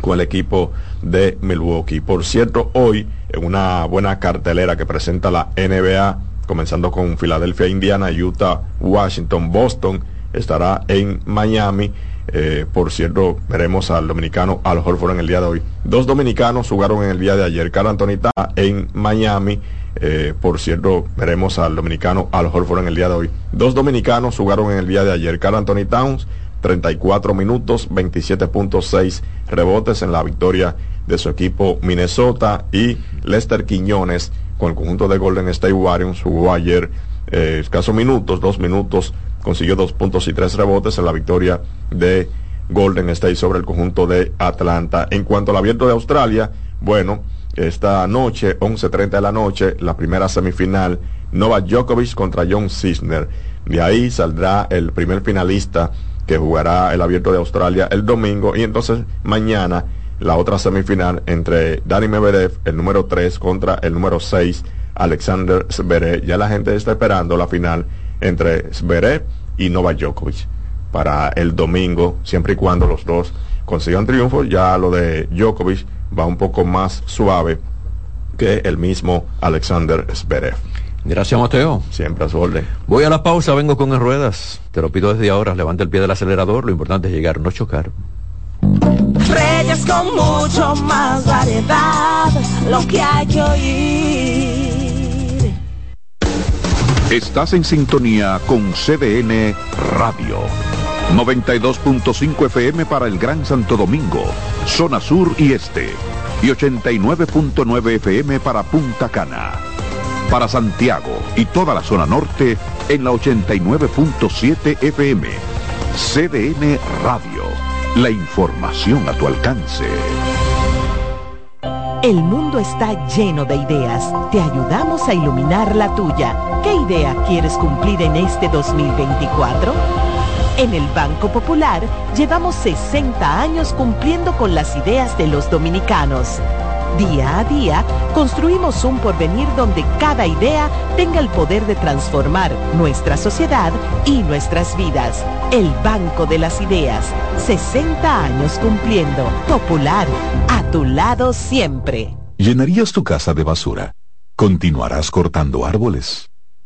con el equipo de Milwaukee. Por cierto, hoy en una buena cartelera que presenta la NBA comenzando con Filadelfia, Indiana, Utah, Washington, Boston, estará en Miami. Eh, por cierto, veremos al dominicano Al Horford en el día de hoy. Dos dominicanos jugaron en el día de ayer. Carl Anthony en Miami. Eh, por cierto, veremos al dominicano Al Horford en el día de hoy. Dos dominicanos jugaron en el día de ayer. Carl Anthony Towns, 34 minutos, 27.6 rebotes en la victoria de su equipo Minnesota. Y Lester Quiñones, con el conjunto de Golden State Warriors, jugó ayer eh, escasos minutos, dos minutos, consiguió dos puntos y tres rebotes en la victoria de Golden State sobre el conjunto de Atlanta. En cuanto al abierto de Australia, bueno, esta noche, 11.30 de la noche, la primera semifinal, Novak Djokovic contra John Cisner. De ahí saldrá el primer finalista que jugará el abierto de Australia el domingo y entonces mañana la otra semifinal entre Dani Medvedev, el número 3 contra el número 6, Alexander Zverev. Ya la gente está esperando la final entre Zverev y Novak Djokovic para el domingo, siempre y cuando los dos consigan triunfo. Ya lo de Djokovic va un poco más suave que el mismo Alexander Zverev. Gracias, Mateo. Siempre a su orden. Voy a la pausa, vengo con ruedas. Te lo pido desde ahora, levanta el pie del acelerador. Lo importante es llegar, no chocar. Reyes con mucho más variedad, lo que hay que oír. Estás en sintonía con CDN Radio. 92.5 FM para el Gran Santo Domingo, zona sur y este. Y 89.9 FM para Punta Cana. Para Santiago y toda la zona norte en la 89.7 FM. CDN Radio. La información a tu alcance. El mundo está lleno de ideas. Te ayudamos a iluminar la tuya. ¿Qué idea quieres cumplir en este 2024? En el Banco Popular llevamos 60 años cumpliendo con las ideas de los dominicanos. Día a día, construimos un porvenir donde cada idea tenga el poder de transformar nuestra sociedad y nuestras vidas. El Banco de las Ideas, 60 años cumpliendo. Popular, a tu lado siempre. ¿Llenarías tu casa de basura? ¿Continuarás cortando árboles?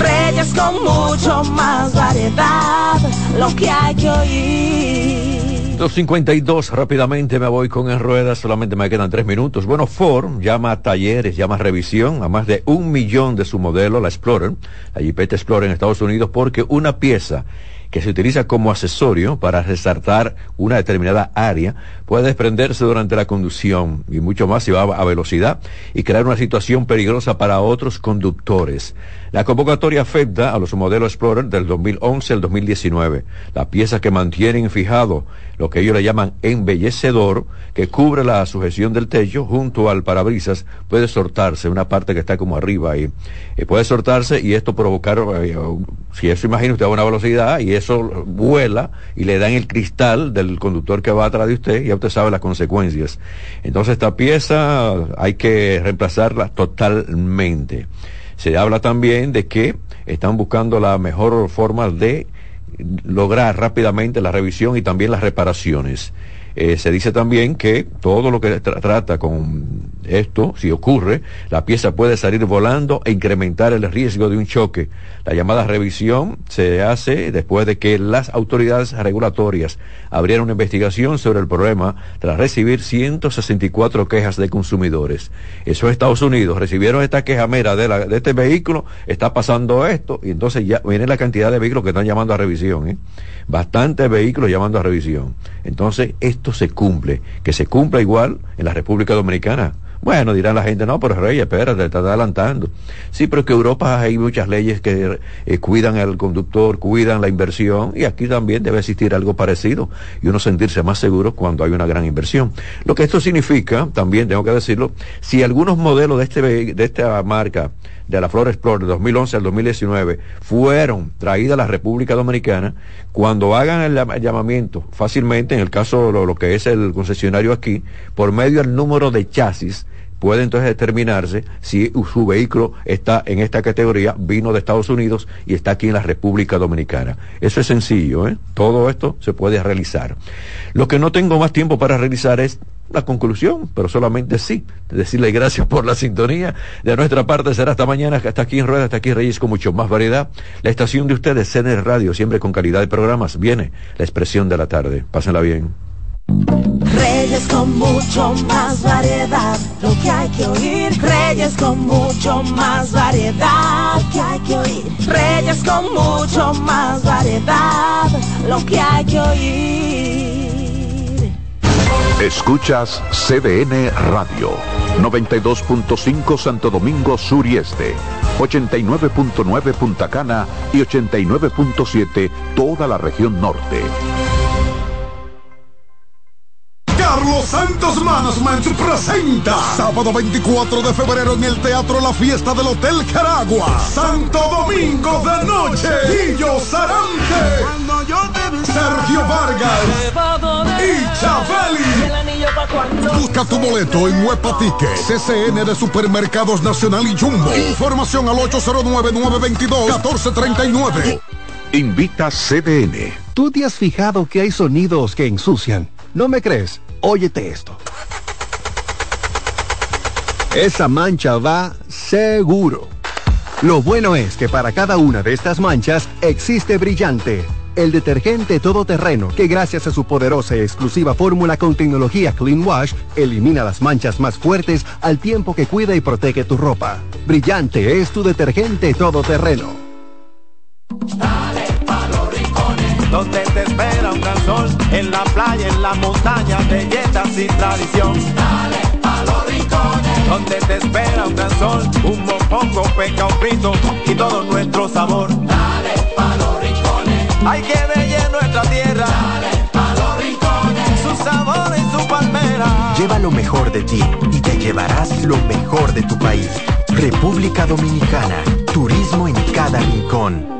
Reyes con mucho más variedad, lo que hay que oír. 252, rápidamente me voy con en ruedas, solamente me quedan tres minutos. Bueno, Ford llama a talleres, llama a revisión a más de un millón de su modelo, la Explorer, la Jeepeta Explorer en Estados Unidos, porque una pieza que se utiliza como accesorio para resaltar una determinada área, puede desprenderse durante la conducción y mucho más si va a velocidad y crear una situación peligrosa para otros conductores. La convocatoria afecta a los modelos Explorer del 2011 al 2019. La pieza que mantienen fijado lo que ellos le llaman embellecedor, que cubre la sujeción del techo junto al parabrisas, puede soltarse, una parte que está como arriba ahí. Eh, puede soltarse y esto provocar, eh, si eso imagina usted a una velocidad y eso vuela y le da en el cristal del conductor que va atrás de usted, ya usted sabe las consecuencias. Entonces esta pieza hay que reemplazarla totalmente. Se habla también de que están buscando la mejor forma de lograr rápidamente la revisión y también las reparaciones. Eh, se dice también que todo lo que trata con esto, si ocurre, la pieza puede salir volando e incrementar el riesgo de un choque. La llamada revisión se hace después de que las autoridades regulatorias abrieron una investigación sobre el problema tras recibir 164 quejas de consumidores. Eso es Estados Unidos. Recibieron esta queja mera de, este vehículo, está pasando esto, y entonces ya viene la cantidad de vehículos que están llamando a revisión. ¿eh? Bastantes vehículos llamando a revisión. Entonces, esto se cumple. Que se cumpla igual en la República Dominicana Bueno, dirá la gente, no, pero Reyes, espérate, está adelantando. Sí, pero que Europa hay muchas leyes que eh, cuidan al conductor, cuidan la inversión, y aquí también debe existir algo parecido, y uno sentirse más seguro cuando hay una gran inversión. Lo que esto significa, también tengo que decirlo, si algunos modelos de, este, de esta marca, de la Flor Explorer de 2011 al 2019 fueron traídas a la República Dominicana, cuando hagan el, llamamiento fácilmente, en el caso de lo, que es el concesionario aquí, por medio del número de chasis, puede entonces determinarse si su vehículo está en esta categoría, vino de Estados Unidos y está aquí en la República Dominicana. Eso es sencillo, ¿eh? Todo esto se puede realizar. Lo que no tengo más tiempo para realizar es la conclusión, pero solamente sí. Decirle gracias por la sintonía. De nuestra parte será hasta mañana, hasta aquí en Rueda, hasta aquí Reyes con mucho más variedad. La estación de ustedes, CNR Radio, siempre con calidad de programas. Viene la expresión de la tarde. Pásenla bien. Reyes con mucho más variedad, lo que hay que oír. Reyes con mucho más variedad, lo que hay que oír. Reyes con mucho más variedad, lo que hay que oír. Escuchas CDN Radio, 92.5 Santo Domingo Sur y Este, 89.9 Punta Cana y 89.7 toda la región norte. Carlos Santos Management presenta sábado 24 de febrero en el Teatro La Fiesta del Hotel Caragua. Santo Domingo de Noche. Guillo Sarante. Sergio Vargas. Y Chabeli. Busca tu boleto en Huepa Ticket. CCN de Supermercados Nacional y Jumbo. Información al 809-922-1439. Invita CDN. ¿Tú te has fijado que hay sonidos que ensucian? ¿No me crees? Óyete esto. Esa mancha va seguro. Lo bueno es que para cada una de estas manchas existe Brillante, el detergente todoterreno que gracias a su poderosa y exclusiva fórmula con tecnología Clean Wash elimina las manchas más fuertes al tiempo que cuida y protege tu ropa. Brillante es tu detergente todoterreno. donde te espera un gran sol, en la playa, en la montaña, belletas y tradición. Dale a los rincones, donde te espera un gran sol, un mopongo, peca, un frito y todo nuestro sabor. Dale a los rincones, hay que ver nuestra tierra. Dale a los rincones, su sabor y su palmera. Lleva lo mejor de ti y te llevarás lo mejor de tu país. República Dominicana, turismo en cada rincón.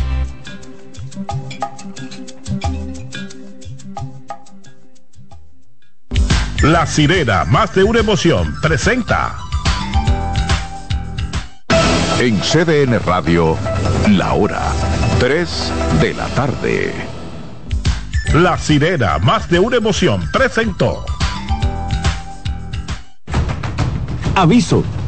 La sirena, más de una emoción, presenta. En CDN Radio, la hora 3 de la tarde. La sirena, más de una emoción, presentó. Aviso,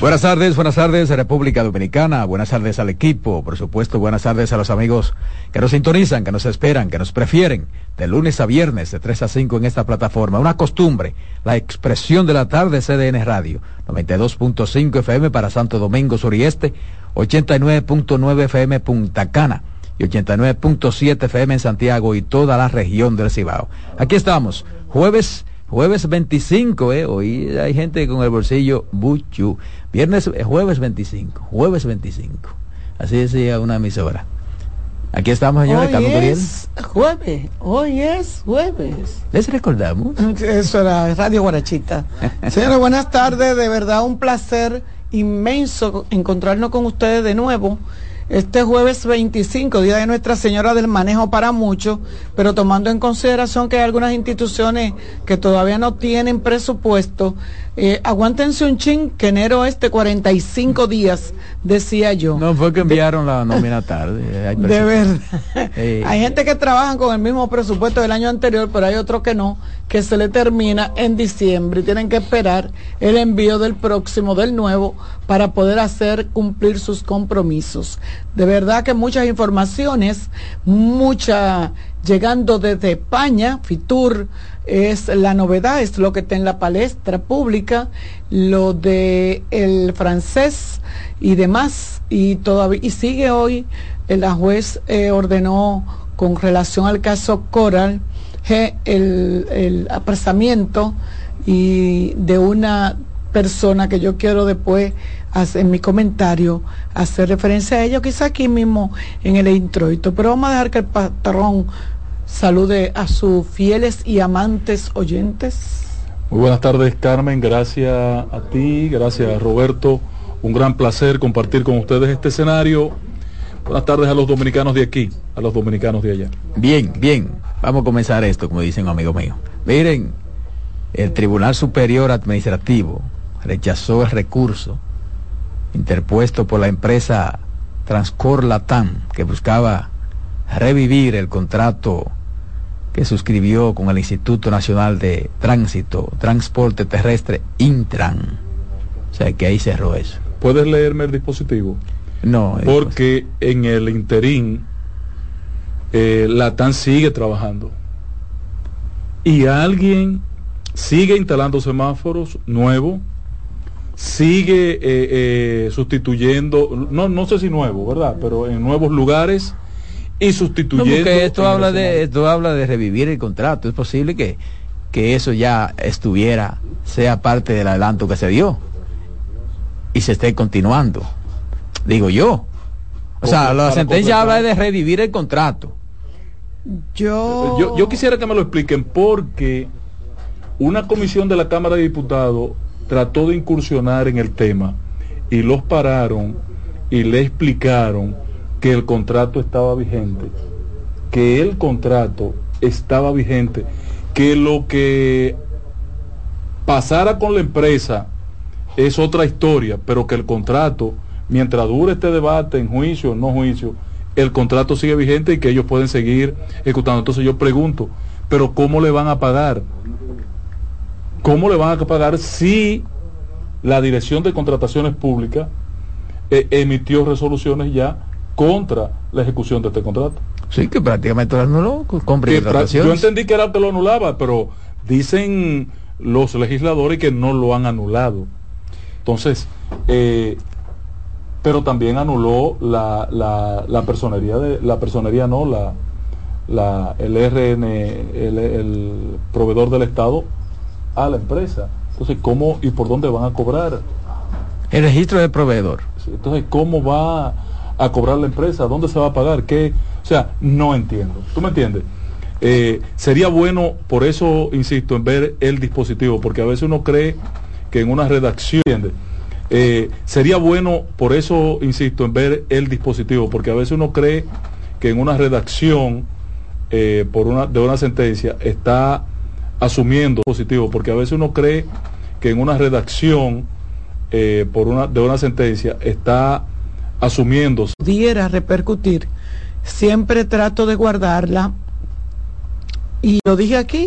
Buenas tardes, buenas tardes República Dominicana, buenas tardes al equipo, por supuesto, buenas tardes a los amigos que nos sintonizan, que nos esperan, que nos prefieren, de lunes a viernes, de 3 a 5 en esta plataforma. Una costumbre, la expresión de la tarde CDN Radio, 92.5 FM para Santo Domingo Sur y Este, 89.9 FM Punta Cana y 89.7 FM en Santiago y toda la región del Cibao. Aquí estamos, jueves Jueves 25, ¿eh? Hoy hay gente con el bolsillo buchu. Viernes, eh, jueves 25, jueves 25. Así decía una emisora. Aquí estamos, señores, Hoy es jueves, hoy es jueves. ¿Les recordamos? Eso era Radio Guarachita. Señores, buenas tardes, de verdad un placer inmenso encontrarnos con ustedes de nuevo. Este jueves 25, Día de Nuestra Señora del Manejo para muchos, pero tomando en consideración que hay algunas instituciones que todavía no tienen presupuesto, eh, aguántense un chin, que enero este 45 días, decía yo. No fue que enviaron la nómina tarde. eh, Hay De verdad. Eh, Hay gente que trabaja con el mismo presupuesto del año anterior, pero hay otros que no, que se le termina en diciembre y tienen que esperar el envío del próximo, del nuevo, para poder hacer cumplir sus compromisos. De verdad que muchas informaciones, mucha llegando desde España, Fitur es la novedad, es lo que está en la palestra pública, lo de el francés y demás, y todavía, y sigue hoy, eh, la juez eh, ordenó con relación al caso Coral G, el, el apresamiento y de una persona que yo quiero después en mi comentario hacer referencia a ello, quizá aquí mismo en el introito, pero vamos a dejar que el patrón salude a sus fieles y amantes oyentes. Muy buenas tardes Carmen, gracias a ti, gracias Roberto, un gran placer compartir con ustedes este escenario. Buenas tardes a los dominicanos de aquí, a los dominicanos de allá. Bien, bien. Vamos a comenzar esto, como dicen un amigo mío. Miren, el Tribunal Superior Administrativo rechazó el recurso interpuesto por la empresa Transcor Latam, que buscaba revivir el contrato que suscribió con el Instituto Nacional de Tránsito, Transporte Terrestre, Intran. O sea que ahí cerró eso. ¿Puedes leerme el dispositivo? No. Porque en el interín eh, la TAN sigue trabajando. Y alguien sigue instalando semáforos nuevos, sigue eh, eh, sustituyendo, no, no sé si nuevo, ¿verdad? Pero en nuevos lugares y No, sustituyendo. porque esto habla de esto habla de revivir el contrato. Es posible que, que eso ya estuviera, sea parte del adelanto que se dio y se esté continuando. Digo yo. O sea, la sentencia completar. habla de revivir el contrato. Yo, yo, yo quisiera que me lo expliquen porque una comisión de la Cámara de Diputados trató de incursionar en el tema y los pararon y le explicaron que el contrato estaba vigente, que el contrato estaba vigente, que lo que pasara con la empresa es otra historia, pero que el contrato, mientras dure este debate en juicio o no juicio, el contrato sigue vigente y que ellos pueden seguir ejecutando. Entonces yo pregunto, pero ¿cómo le van a pagar? ¿Cómo le van a pagar si la Dirección de Contrataciones Públicas eh, emitió resoluciones ya contra la ejecución de este contrato? Sí, que prácticamente lo anuló con compra yo entendí que era que lo anulaba, pero dicen los legisladores que no lo han anulado. Entonces, eh, pero también anuló la, la, la personería de la personería no la, la el RN el, el proveedor del Estado a la empresa. Entonces, ¿cómo y por dónde van a cobrar? El registro del proveedor. Entonces, ¿cómo va a cobrar la empresa? ¿Dónde se va a pagar? ¿Qué? O sea, no entiendo. ¿Tú me entiendes? Eh, sería bueno, por eso insisto, en ver el dispositivo, porque a veces uno cree que en una redacción. Eh, sería bueno, por eso insisto, en ver el dispositivo, porque a veces uno cree que en una redacción eh, por una, de una sentencia está asumiendo positivo, porque a veces uno cree que en una redacción por una, de una sentencia está asumiendo pudiera repercutir, siempre trato de guardarla. Y lo dije aquí,